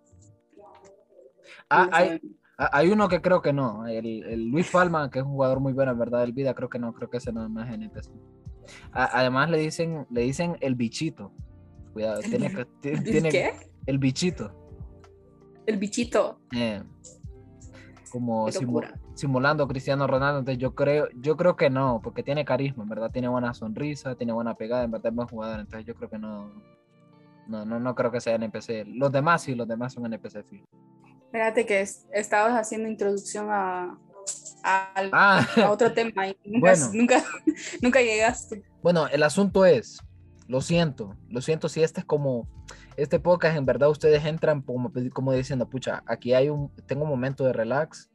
Ah, hay, Hay uno que creo que no, el, el Luis Palma, que es un jugador muy bueno, en verdad, del vida, creo que no, creo que ese no, no es NPC. A- además le dicen, le dicen el bichito. Cuidado, tiene, que- ti- ¿El tiene qué? el bichito. El bichito. eh, como simu- simulando a Cristiano Ronaldo. Entonces yo creo, yo creo que no, porque tiene carisma, en verdad, tiene buena sonrisa, tiene buena pegada, en verdad es buen jugador. Entonces yo creo que no, no, no, no creo que sea NPC. Los demás sí, los demás son NPC, sí. Espérate que es- estabas haciendo introducción a, Ah, a otro tema y nunca, Bueno. nunca, nunca llegaste. bueno, el asunto es, lo siento, lo siento si este es como, este podcast en verdad ustedes entran como, como diciendo, pucha, aquí hay un, tengo un momento de relax,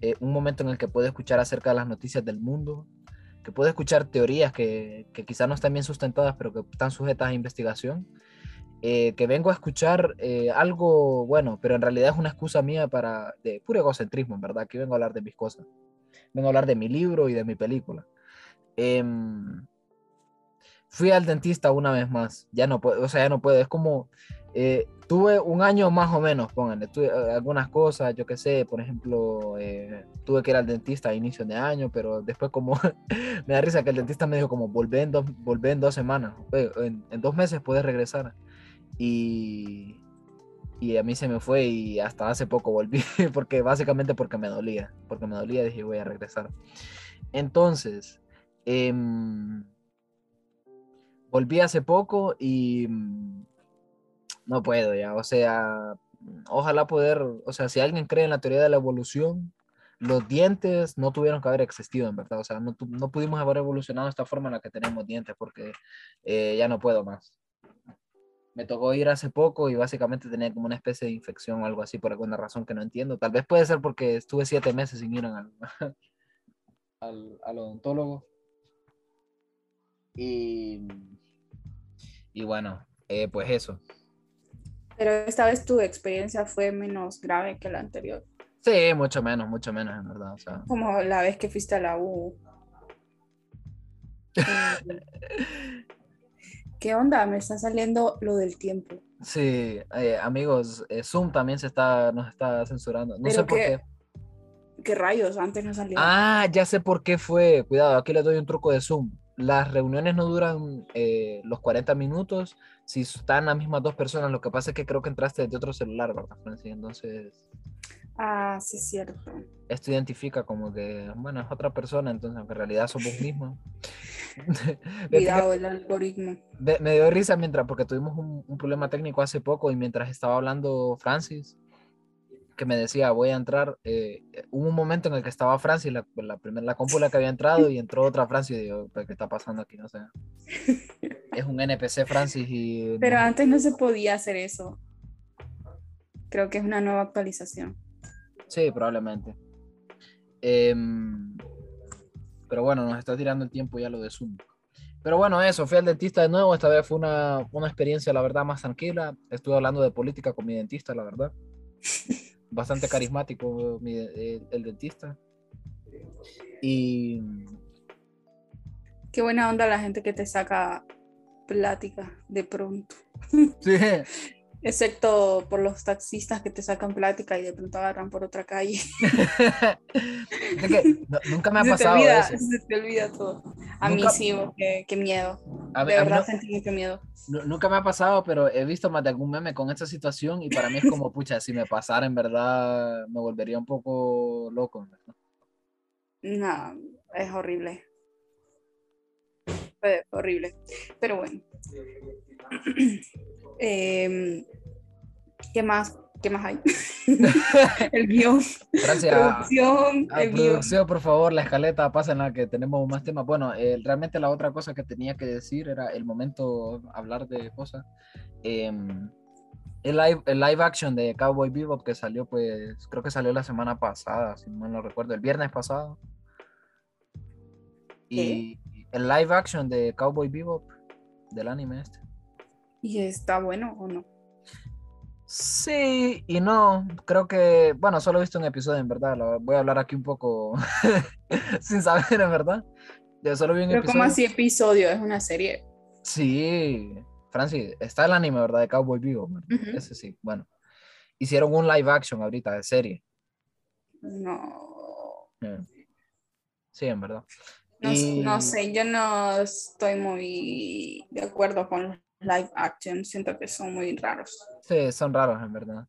eh, un momento en el que puedo escuchar acerca de las noticias del mundo, que puedo escuchar teorías que, que quizás no están bien sustentadas, pero que están sujetas a investigación. Eh, que vengo a escuchar eh, algo bueno, pero en realidad es una excusa mía para, de puro egocentrismo, en verdad, que vengo a hablar de mis cosas. Vengo a hablar de mi libro y de mi película. Em, fui al dentista una vez más, ya no puedo, o sea, ya no puedo, es como, eh, tuve un año más o menos, pónganle, tuve eh, algunas cosas, yo qué sé, por ejemplo, eh, tuve que ir al dentista a inicio de año, pero después como, me da risa que el dentista me dijo como, volvé en dos, volvé en dos semanas, eh, en, en dos meses puedes regresar, y, y a mí se me fue y hasta hace poco volví, porque básicamente porque me dolía, porque me dolía dije voy a regresar. Entonces, em, volví hace poco y mm, no puedo ya, o sea, ojalá poder, o sea, si alguien cree en la teoría de la evolución, los dientes no tuvieron que haber existido, en verdad, o sea, no, no pudimos haber evolucionado de esta forma en la que tenemos dientes, porque eh, ya no puedo más. Me tocó ir hace poco y básicamente tenía como una especie de infección o algo así por alguna razón que no entiendo. Tal vez puede ser porque estuve siete meses sin ir al, al, al odontólogo. Y, y bueno, eh, pues eso. Pero esta vez tu experiencia fue menos grave que la anterior. Sí, mucho menos, mucho menos, en verdad. O sea, Como la vez que fuiste a la U. ¿Qué onda? Me está saliendo lo del tiempo. sí, eh, amigos, eh, Zoom también se está, nos está censurando. No Pero sé por qué. ¿Qué rayos? Antes no salía. Ah, ya sé por qué fue. Cuidado, aquí les doy un truco de Zoom. Las reuniones no duran eh, los 40 minutos si están las mismas dos personas. Lo que pasa es que creo que entraste desde otro celular, ¿verdad, Francis? Entonces, Ah, sí, es cierto. esto identifica como que, bueno, es otra persona, entonces, aunque en realidad sos vos mismo. Cuidado el algoritmo. me, me dio risa mientras, porque tuvimos un, un problema técnico hace poco y mientras estaba hablando Francis, que me decía, voy a entrar, eh, hubo un momento en el que estaba Francis, la, la primera la compu la que había entrado y entró otra Francis y digo, ¿qué está pasando aquí? No sé. Es un NPC Francis y... Pero no- antes no se podía hacer eso. Creo que es una nueva actualización. Sí, probablemente. Em, pero bueno, nos está tirando el tiempo ya lo de Zoom. Pero bueno, eso, fui al dentista de nuevo. Esta vez fue una, una experiencia, la verdad, más tranquila. Estuve hablando de política con mi dentista, la verdad. Bastante carismático mi- el, el dentista. Y Qué buena onda la gente que te saca plática de pronto. sí, Excepto por los taxistas que te sacan plática y de pronto agarran por otra calle. No- nunca me ha se, te pasado olvida, eso. se te olvida todo. A Nunca- mí sí, qué, qué miedo. A de mí verdad no- sentí mucho miedo. Nu- Nunca me ha pasado, pero he visto más de algún meme con esta situación y para mí es como, pucha, si me pasara en verdad me volvería un poco loco. verdad. No, es horrible. Fue horrible. Pero bueno. Em, ¿Qué más? ¿Qué más hay? el guion, Gracias producción, a el guion. producción, por favor, la escaleta, pásenla que tenemos más temas. Bueno, eh, realmente la otra cosa que tenía que decir era el momento hablar de cosas. Em, el, live, el live action de Cowboy Bebop que salió, pues, creo que salió la semana pasada, si mal no recuerdo, el viernes pasado. Y el live action de Cowboy Bebop, del anime este. ¿Y está bueno o no? Sí y no, creo que, bueno, solo he visto un episodio en verdad, lo- voy a hablar aquí un poco sin saber en verdad. Yo solo vi un Pero episodio. como así episodio, es una serie. Sí, Francis, está el anime, ¿verdad? De Cowboy Vivo. Ujú. Ese sí, bueno. Hicieron un live action ahorita de serie. No, Eh, Sí, en verdad. No, Y- no sé, yo no estoy muy de acuerdo con los live action, siento que son muy raros. Sí, son raros, en verdad.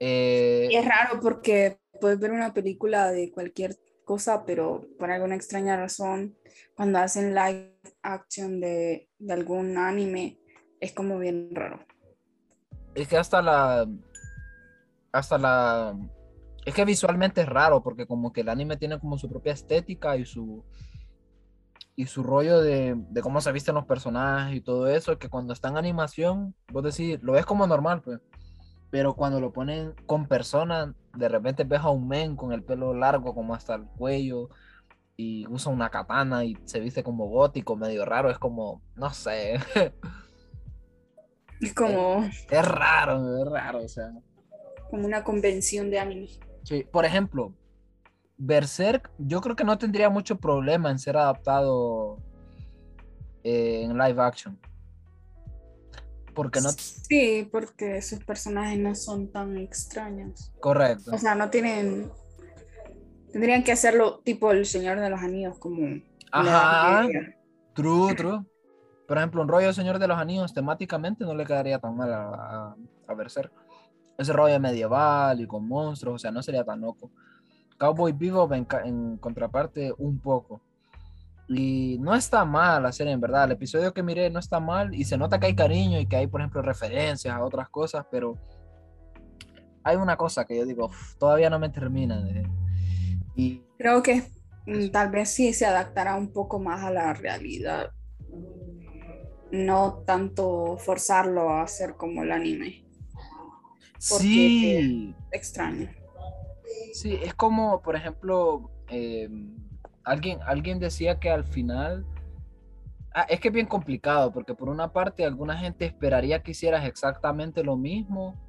Eh, Y es raro porque puedes ver una película de cualquier cosa, pero por alguna extraña razón, cuando hacen live action de, de algún anime, es como bien raro. Es que hasta la. Hasta la. Es que visualmente es raro, porque como que el anime tiene como su propia estética y su y su rollo de, de cómo se visten los personajes y todo eso, que cuando está en animación, vos decís, lo ves como normal, pues. Pero cuando lo ponen con personas, de repente ves a un men con el pelo largo como hasta el cuello y usa una katana y se viste como gótico, medio raro, es como, no sé. Es como, Es raro, es raro, o sea. como una convención de anime. Sí, por ejemplo, Berserk, yo creo que no tendría mucho problema en ser adaptado eh, en live action. Porque no. Sí, porque sus personajes no son tan extraños. Correcto. O sea, no tienen. Tendrían que hacerlo tipo el Señor de los Anillos, como. Ajá. True, true. Por ejemplo, un rollo Señor de los Anillos temáticamente no le quedaría tan mal a, a, a Berserk. Ese rollo medieval y con monstruos, o sea, no sería tan loco. Cowboy Bebop en, contraparte un poco. Y no está mal la serie, en verdad. El episodio que miré no está mal y se nota que hay cariño y que hay, por ejemplo, referencias a otras cosas, pero hay una cosa que yo digo, "Uf, todavía no me termina de... Y Creo que mm, tal vez sí se adaptará un poco más a la realidad. No tanto forzarlo a hacer como el anime. sí, Extraño. Sí, es como, por ejemplo, eh, alguien, alguien decía que al final... Ah, es que es bien complicado, porque por una parte alguna gente esperaría que hicieras exactamente lo mismo,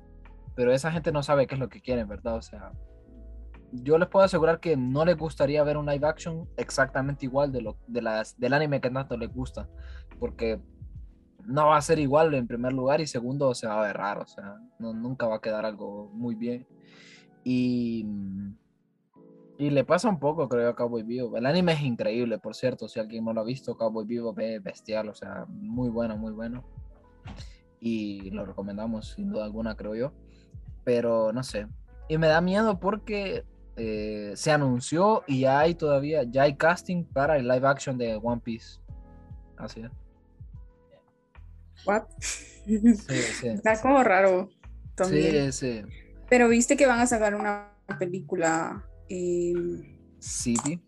pero esa gente no sabe qué es lo que quieren, ¿verdad? O sea, yo les puedo asegurar que no les gustaría ver un live action exactamente igual de lo, de las, del anime que tanto les gusta, porque no va a ser igual en primer lugar y segundo se va a ver raro, o sea, no, nunca va a quedar algo muy bien. Y, y le pasa un poco, creo, a Cowboy Vivo. El anime es increíble, por cierto. Si alguien no lo ha visto, Cowboy Vivo es bestial, o sea, muy bueno, muy bueno. Y lo recomendamos sin duda alguna, creo yo. Pero no sé. Y me da miedo porque eh, se anunció y ya hay todavía, ya hay casting para el live action de One Piece. Así es. What? Sí, sí. Está como raro también. Sí, sí. Pero viste que van a sacar una película, eh, Sí, sí,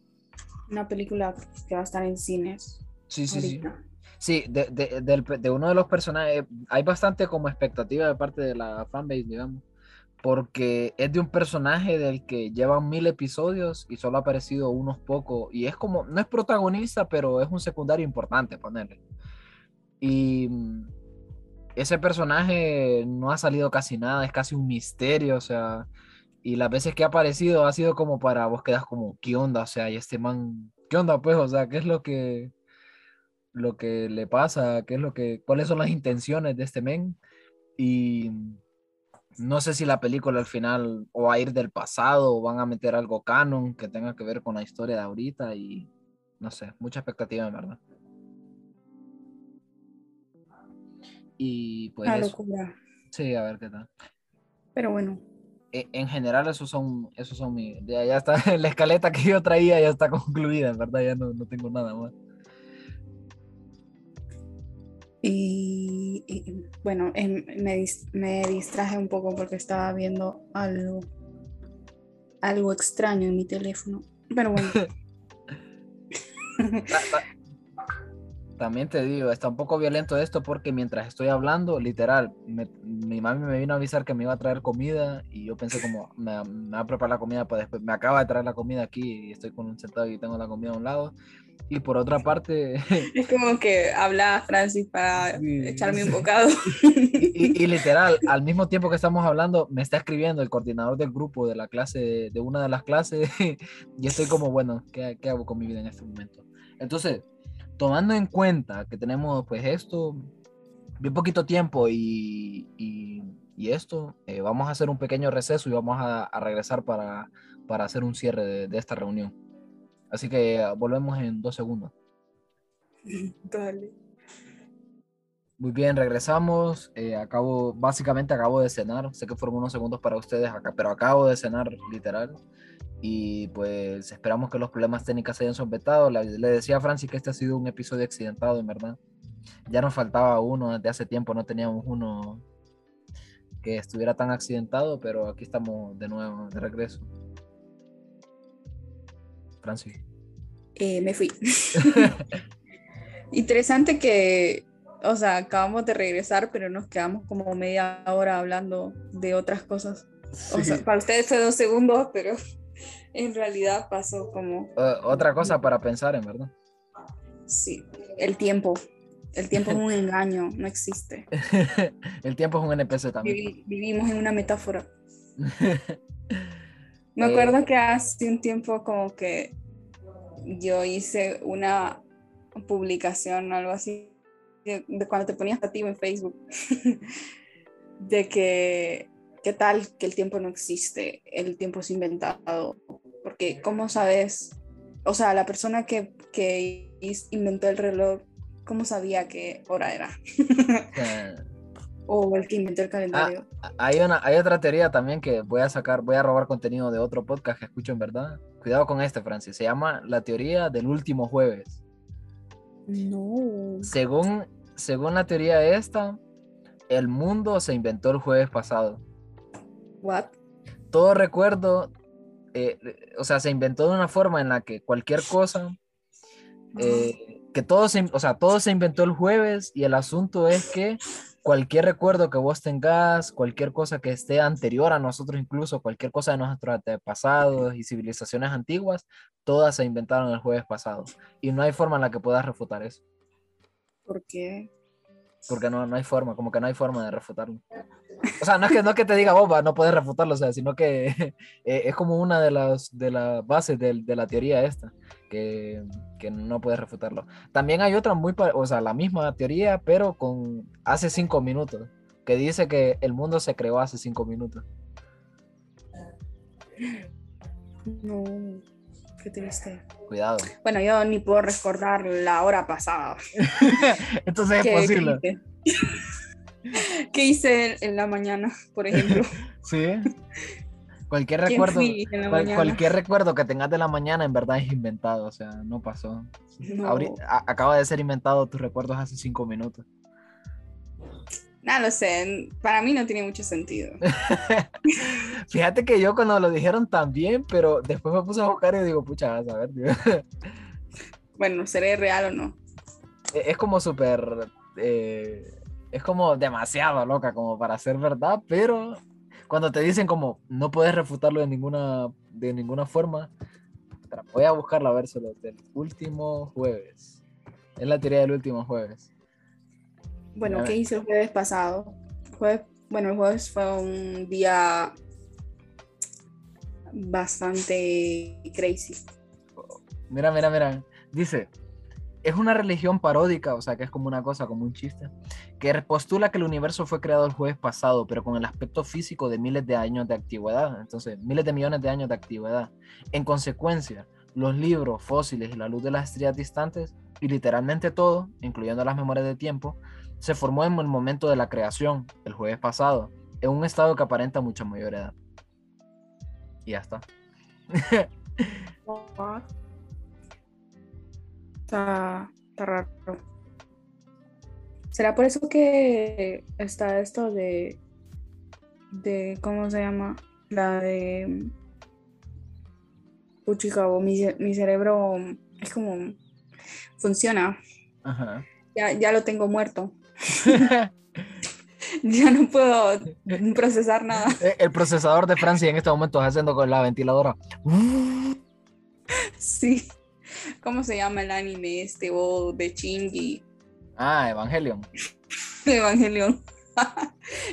una película que va a estar en cines. sí, sí. sí. ahorita. Sí, de, de- del de uno de los personajes, hay bastante como expectativa de parte de la fanbase, digamos, porque es de un personaje del que llevan mil episodios y solo ha aparecido unos pocos, y es como, no es protagonista, pero es un secundario importante, ponerle. Y ese personaje no ha salido casi nada, es casi un misterio, o sea, y las veces que ha aparecido ha sido como para vos quedas como, ¿qué onda? O sea, y este man, ¿qué onda pues? O sea, ¿qué es lo que lo que le pasa, qué es lo que, cuáles son las intenciones de este men. Y no sé si la película al final o va a ir del pasado o van a meter algo canon que tenga que ver con la historia de ahorita y no sé, mucha expectativa en verdad. Y pues Una locura. sí, a ver qué tal. Pero bueno, E- En general esos son, esos son mis, ya, ya está, la escaleta que yo traía ya está concluida, en verdad ya no, no tengo nada más. y, y, bueno, em, me, me distraje un poco porque estaba viendo algo, algo extraño en mi teléfono. Pero bueno, Ta- ta- También te digo, está un poco violento esto porque mientras estoy hablando, literal, me- mi mami me vino a avisar que me iba a traer comida y yo pensé como, me, me va a preparar la comida para después, me acaba de traer la comida aquí y estoy con un sentado y tengo la comida a un lado. Y por otra parte, es como que habla Francis para Sí. echarme un bocado. y, y- y literal, al mismo tiempo que estamos hablando, me está escribiendo el coordinador del grupo de la clase, de una de las clases, y estoy como, bueno, ¿qué, qué hago con mi vida en este momento? Entonces, tomando en cuenta que tenemos pues esto, bien poquito tiempo y, y- y esto, eh, vamos a hacer un pequeño receso y vamos a, a regresar para, para hacer un cierre de, de esta reunión. Así que volvemos en dos segundos. Dale. Muy bien, regresamos. Eh, acabo, básicamente acabo de cenar. Sé que fueron unos segundos para ustedes acá, pero acabo de cenar literal. Y pues esperamos que los problemas técnicos se hayan solventado. Le, le decía a Francis que este ha sido un episodio accidentado, en verdad. Ya nos faltaba uno, desde hace tiempo no teníamos uno que estuviera tan accidentado, pero aquí estamos de nuevo, de regreso. Francis. Eh, me fui. Interesante que, o sea, acabamos de regresar, pero nos quedamos como media hora hablando de otras cosas. O sea, para ustedes fue dos segundos, pero en realidad pasó como... O- otra cosa para pensar, en verdad. Sí, el tiempo. El tiempo es un engaño, no existe. El tiempo es un NPC también. Vivi- vivimos en una metáfora. Me Eh, acuerdo que hace un tiempo como que yo hice una publicación o algo así, de, de cuando te ponías activo en Facebook, de que, ¿qué tal que el tiempo no existe? El tiempo es inventado. Porque, ¿cómo sabes? O sea, la persona que, que inventó el reloj, ¿cómo sabía qué hora era? Eh, o el que inventó el calendario. Hay, una, hay otra teoría también que voy a sacar, voy a robar contenido de otro podcast que escucho en verdad. Cuidado con este, Francis. Se llama La teoría del último jueves. No. Según, según la teoría esta, el mundo se inventó el jueves pasado. What? Todo recuerdo, eh, o sea, se inventó de una forma en la que cualquier cosa, eh, que todo se, o sea, todo se inventó el jueves y el asunto es que cualquier recuerdo que vos tengas, cualquier cosa que esté anterior a nosotros, incluso cualquier cosa de nuestros antepasados y civilizaciones antiguas, todas se inventaron el jueves pasado. Y no hay forma en la que puedas refutar eso. ¿Por qué? Porque no, no hay forma, como que no hay forma de refutarlo. O sea, no es que, no es que te diga, bomba, no puedes refutarlo, o sea, sino que eh, es como una de las, de las bases de, la teoría esta, que, que no puedes refutarlo. También hay otra muy, o sea, la misma teoría, pero con hace cinco minutos, que dice que el mundo se creó hace cinco minutos. No. Qué triste. Cuidado. Bueno, yo ni puedo recordar la hora pasada. Entonces es ¿Qué- posible. ¿Qué hice? ¿Qué hice en la mañana, por ejemplo? Sí. Cualquier ¿Quién recuerdo, cual- cualquier recuerdo que tengas de la mañana en verdad es inventado, o sea, no pasó. No. Ahori- a- acaba de ser inventado tus recuerdos hace cinco minutos. No lo sé. Para mí no tiene mucho sentido. Fíjate que yo cuando lo dijeron también, pero después me puse a buscar y digo, pucha, vas a ver, tío. Bueno, ¿seré real o no? E- es como súper, eh, es como demasiado loca como para ser verdad, pero cuando te dicen como no puedes refutarlo de ninguna, de ninguna forma, voy a buscarla a ver solo del último jueves. Es la teoría del último jueves. Bueno, ¿qué hice el jueves pasado? Jueves, bueno, el jueves fue un día bastante crazy. Mira, mira, mira. Dice, es una religión paródica, o sea, que es como una cosa, como un chiste, que postula que el universo fue creado el jueves pasado, pero con el aspecto físico de miles de años de antigüedad. Entonces, miles de millones de años de antigüedad. En consecuencia, los libros, fósiles y la luz de las estrellas distantes, y literalmente todo, incluyendo las memorias de tiempo, se formó en el momento de la creación, el jueves pasado, en un estado que aparenta mucha mayor edad. Y ya está. Está, está raro. ¿Será por eso que está esto de, de ¿cómo se llama? La de... Puchica, o mi, mi cerebro es como... Funciona. Ajá. Ya, ya lo tengo muerto. ya no puedo procesar nada. Eh, El procesador de Francia en este momento está haciendo con la ventiladora. Sí. ¿Cómo se llama el anime este o de Shinji? Ah, Evangelion. Evangelion.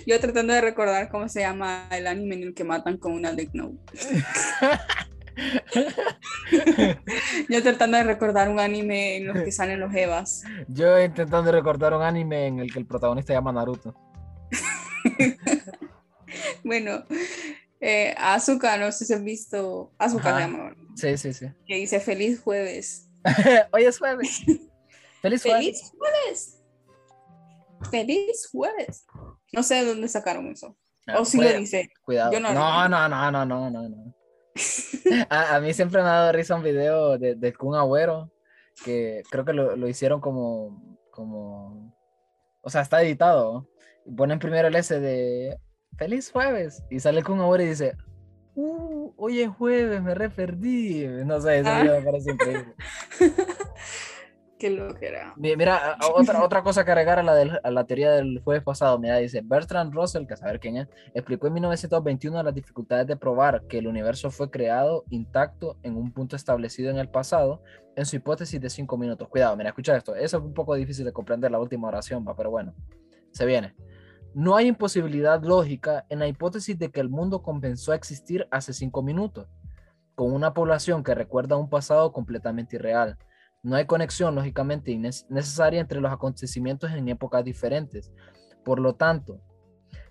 Yo tratando de recordar cómo se llama el anime en el que matan con una Death Note. Yo tratando de recordar un anime en los que salen los Evas. Yo intentando recordar un anime en el que el protagonista se llama Naruto. Bueno, eh, no sé si has visto. Se llama, ¿verdad? Sí, sí, sí. que dice feliz jueves. Hoy es jueves. Feliz jueves. ¡Feliz jueves! ¡Feliz jueves! No sé de dónde sacaron eso. Ah, o si lo dice. Cuidado. no no, no, no, no, no, no. A, a mí siempre me ha dado risa un video de, de Kun Agüero que creo que lo, lo hicieron como, como, o sea, está editado. Ponen primero el S de feliz jueves. Y sale con ahora y dice, uh, hoy es jueves, me re perdí. No sé, eso Ah. me parece increíble. Mira, otra, otra cosa que agregar a la, del- a la teoría del jueves pasado, mira, dice Bertrand Russell, que a saber quién es, explicó en 1921 las dificultades de probar que el universo fue creado intacto en un punto establecido en el pasado, en su hipótesis de cinco minutos. Cuidado, mira, escucha esto, eso es un poco difícil de comprender la última oración, va, pero bueno, se viene. No hay imposibilidad lógica en la hipótesis de que el mundo comenzó a existir hace cinco minutos, con una población que recuerda un pasado completamente irreal. No hay conexión lógicamente necesaria entre los acontecimientos en épocas diferentes. Por lo tanto,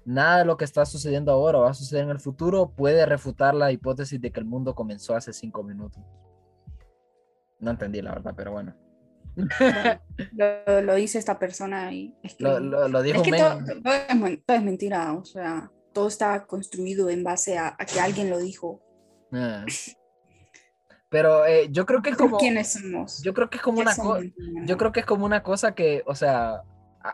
nada de lo que está sucediendo ahora o va a suceder en el futuro puede refutar la hipótesis de que el mundo comenzó hace cinco minutos. No entendí la verdad, pero bueno. Lo, lo dice esta persona y es que, Lo, lo- lo dijo es que todo, todo es, men- todo es mentira, o sea, todo está construido en base a, a que alguien lo dijo. Ah. Pero eh, yo creo que es como. ¿Quiénes somos? Yo creo que es como ¿Qué una cosa. Yo creo que es como una cosa que, o sea,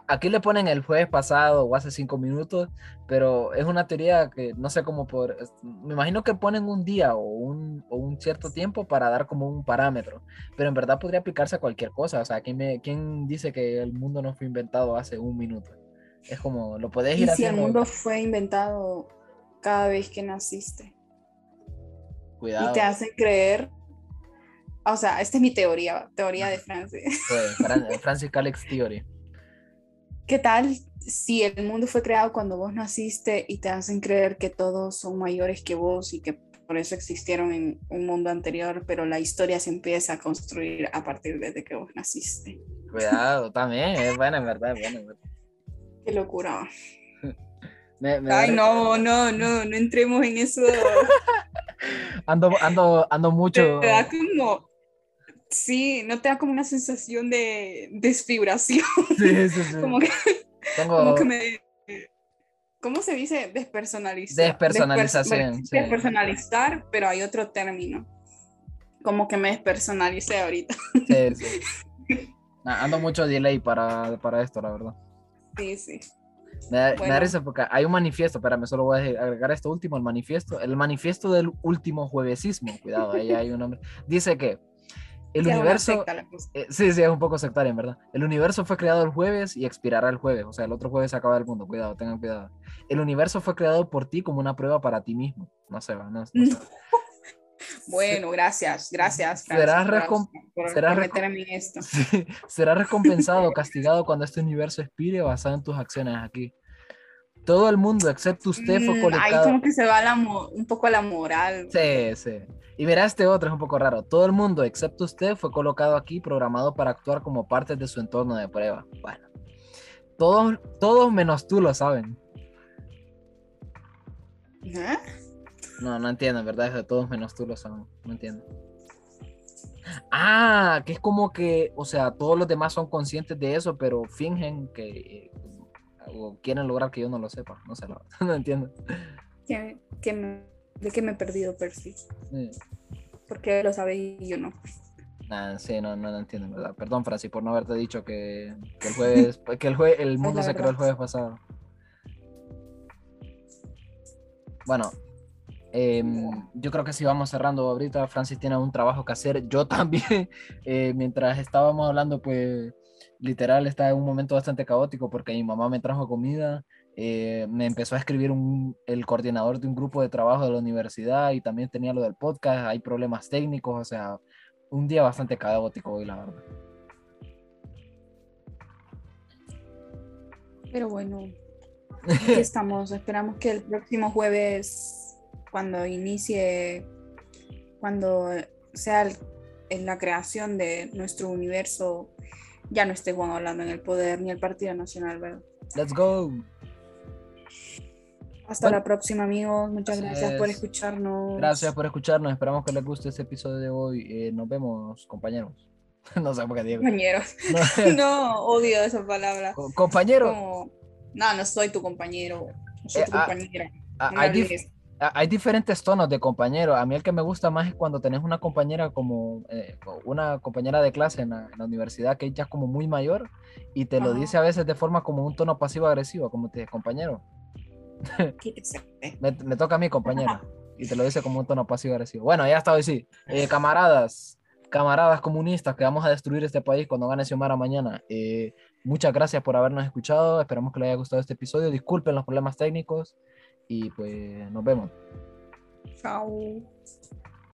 aquí le ponen el jueves pasado o hace cinco minutos, pero es una teoría que no sé cómo por, es- me imagino que ponen un día o un, o un cierto tiempo para dar como un parámetro, pero en verdad podría aplicarse a cualquier cosa, o sea, ¿quién, me, quién dice que el mundo no fue inventado hace un minuto? Es como, lo podés Y ir si el haciendo, mundo fue inventado cada vez que naciste cuidado, y te hacen creer, o sea, esta es mi teoría, teoría de Francis. Fran- Francis Calix Theory. ¿Qué tal si el mundo fue creado cuando vos naciste y te hacen creer que todos son mayores que vos y que por eso existieron en un mundo anterior, pero la historia se empieza a construir a partir desde que vos naciste? Cuidado, también, es buena, en verdad, es buena, en verdad. Qué locura. Me- me Ay, no, no, no, no entremos en eso. Ando, ando, ando mucho. Te da como, sí, no te da como una sensación de desfibración, Sí, sí, sí. como que, Tengo- como que me... ¿Cómo se dice? Despersonalizar. Despersonalización, Desper- sí. Despersonalizar, pero hay otro término. Como que me despersonalicé ahorita. sí, sí. Ah, Ando mucho delay para, para esto, la verdad. Sí, sí. Me da, me da Bueno. risa porque hay un manifiesto, espérame, solo voy a agregar esto último, el manifiesto, el manifiesto del último juevesismo, cuidado, ahí hay un nombre. Dice que el universo, eh, sí, sí, es un poco sectario, en verdad. El universo fue creado el jueves y expirará el jueves, o sea, el otro jueves se acaba el mundo, cuidado, tengan cuidado. El universo fue creado por ti como una prueba para ti mismo. No sé, va, no, no sé. Bueno, gracias, gracias. Serás recom-. Sí, será recompensado o castigado cuando este universo expire basado en tus acciones aquí. Todo el mundo, excepto usted, fue Mm, ahí colocado. como que se va la un poco la moral. Sí, sí. Y verá este otro, es un poco raro. Todo el mundo, excepto usted, fue colocado aquí programado para actuar como parte de su entorno de prueba. Bueno, todos, todos menos tú lo saben. ¿Eh? No, no entiendo, en verdad, de todos menos tú lo saben. No entiendo. Ah, que es como que, o sea, todos los demás son conscientes de eso, pero fingen que eh, o quieren lograr que yo no lo sepa. No sé, la verdad, no entiendo. ¿Qué- qué me- ¿De qué me he perdido, Percy? Sí. Porque lo sabe y yo no. Nah, sí, no, no, no entiendo, en verdad. Perdón, Francis, por no haberte dicho que, que el jueves, que el, jue- el mundo se creó el jueves pasado. Bueno, em, yo creo que si vamos cerrando ahorita. Francis tiene un trabajo que hacer. Yo también, eh, mientras estábamos hablando, pues literal está en un momento bastante caótico porque mi mamá me trajo comida. eh, me empezó a escribir un, el coordinador de un grupo de trabajo de la universidad y también tenía lo del podcast. Hay problemas técnicos, o sea, un día bastante caótico hoy, la verdad. Pero bueno, aquí estamos. Esperamos que el próximo jueves, cuando inicie, cuando sea el- en la creación de nuestro universo, ya no esté Juan hablando en el poder ni el Partido Nacional, ¿verdad? Let's go. Hasta Bueno. la próxima, amigos. Muchas gracias por es. escucharnos. Gracias por escucharnos. Esperamos que les guste este episodio de hoy. Eh, nos vemos, compañeros. no sé por qué digo. compañeros. No, No, odio esa palabra. co- compañero, Como, no, no soy tu compañero. No soy Eh, tu ah, compañera. a- No me hay, dif- hay diferentes tonos de compañero. A mí el que me gusta más es cuando tenés una compañera como eh, una compañera de clase en la, en la universidad que ya es como muy mayor y te lo Ajá. dice a veces de forma como un tono pasivo-agresivo, como te compañero. Me, me toca a mí, compañera. Y te lo dice como un tono pasivo agresivo. Bueno, ya está hoy sí. Eh, camaradas, camaradas comunistas que vamos a destruir este país cuando gane Xiomara mañana. eh, muchas gracias por habernos escuchado. Esperamos que les haya gustado este episodio. Disculpen los problemas técnicos. Y pues nos vemos. Chao.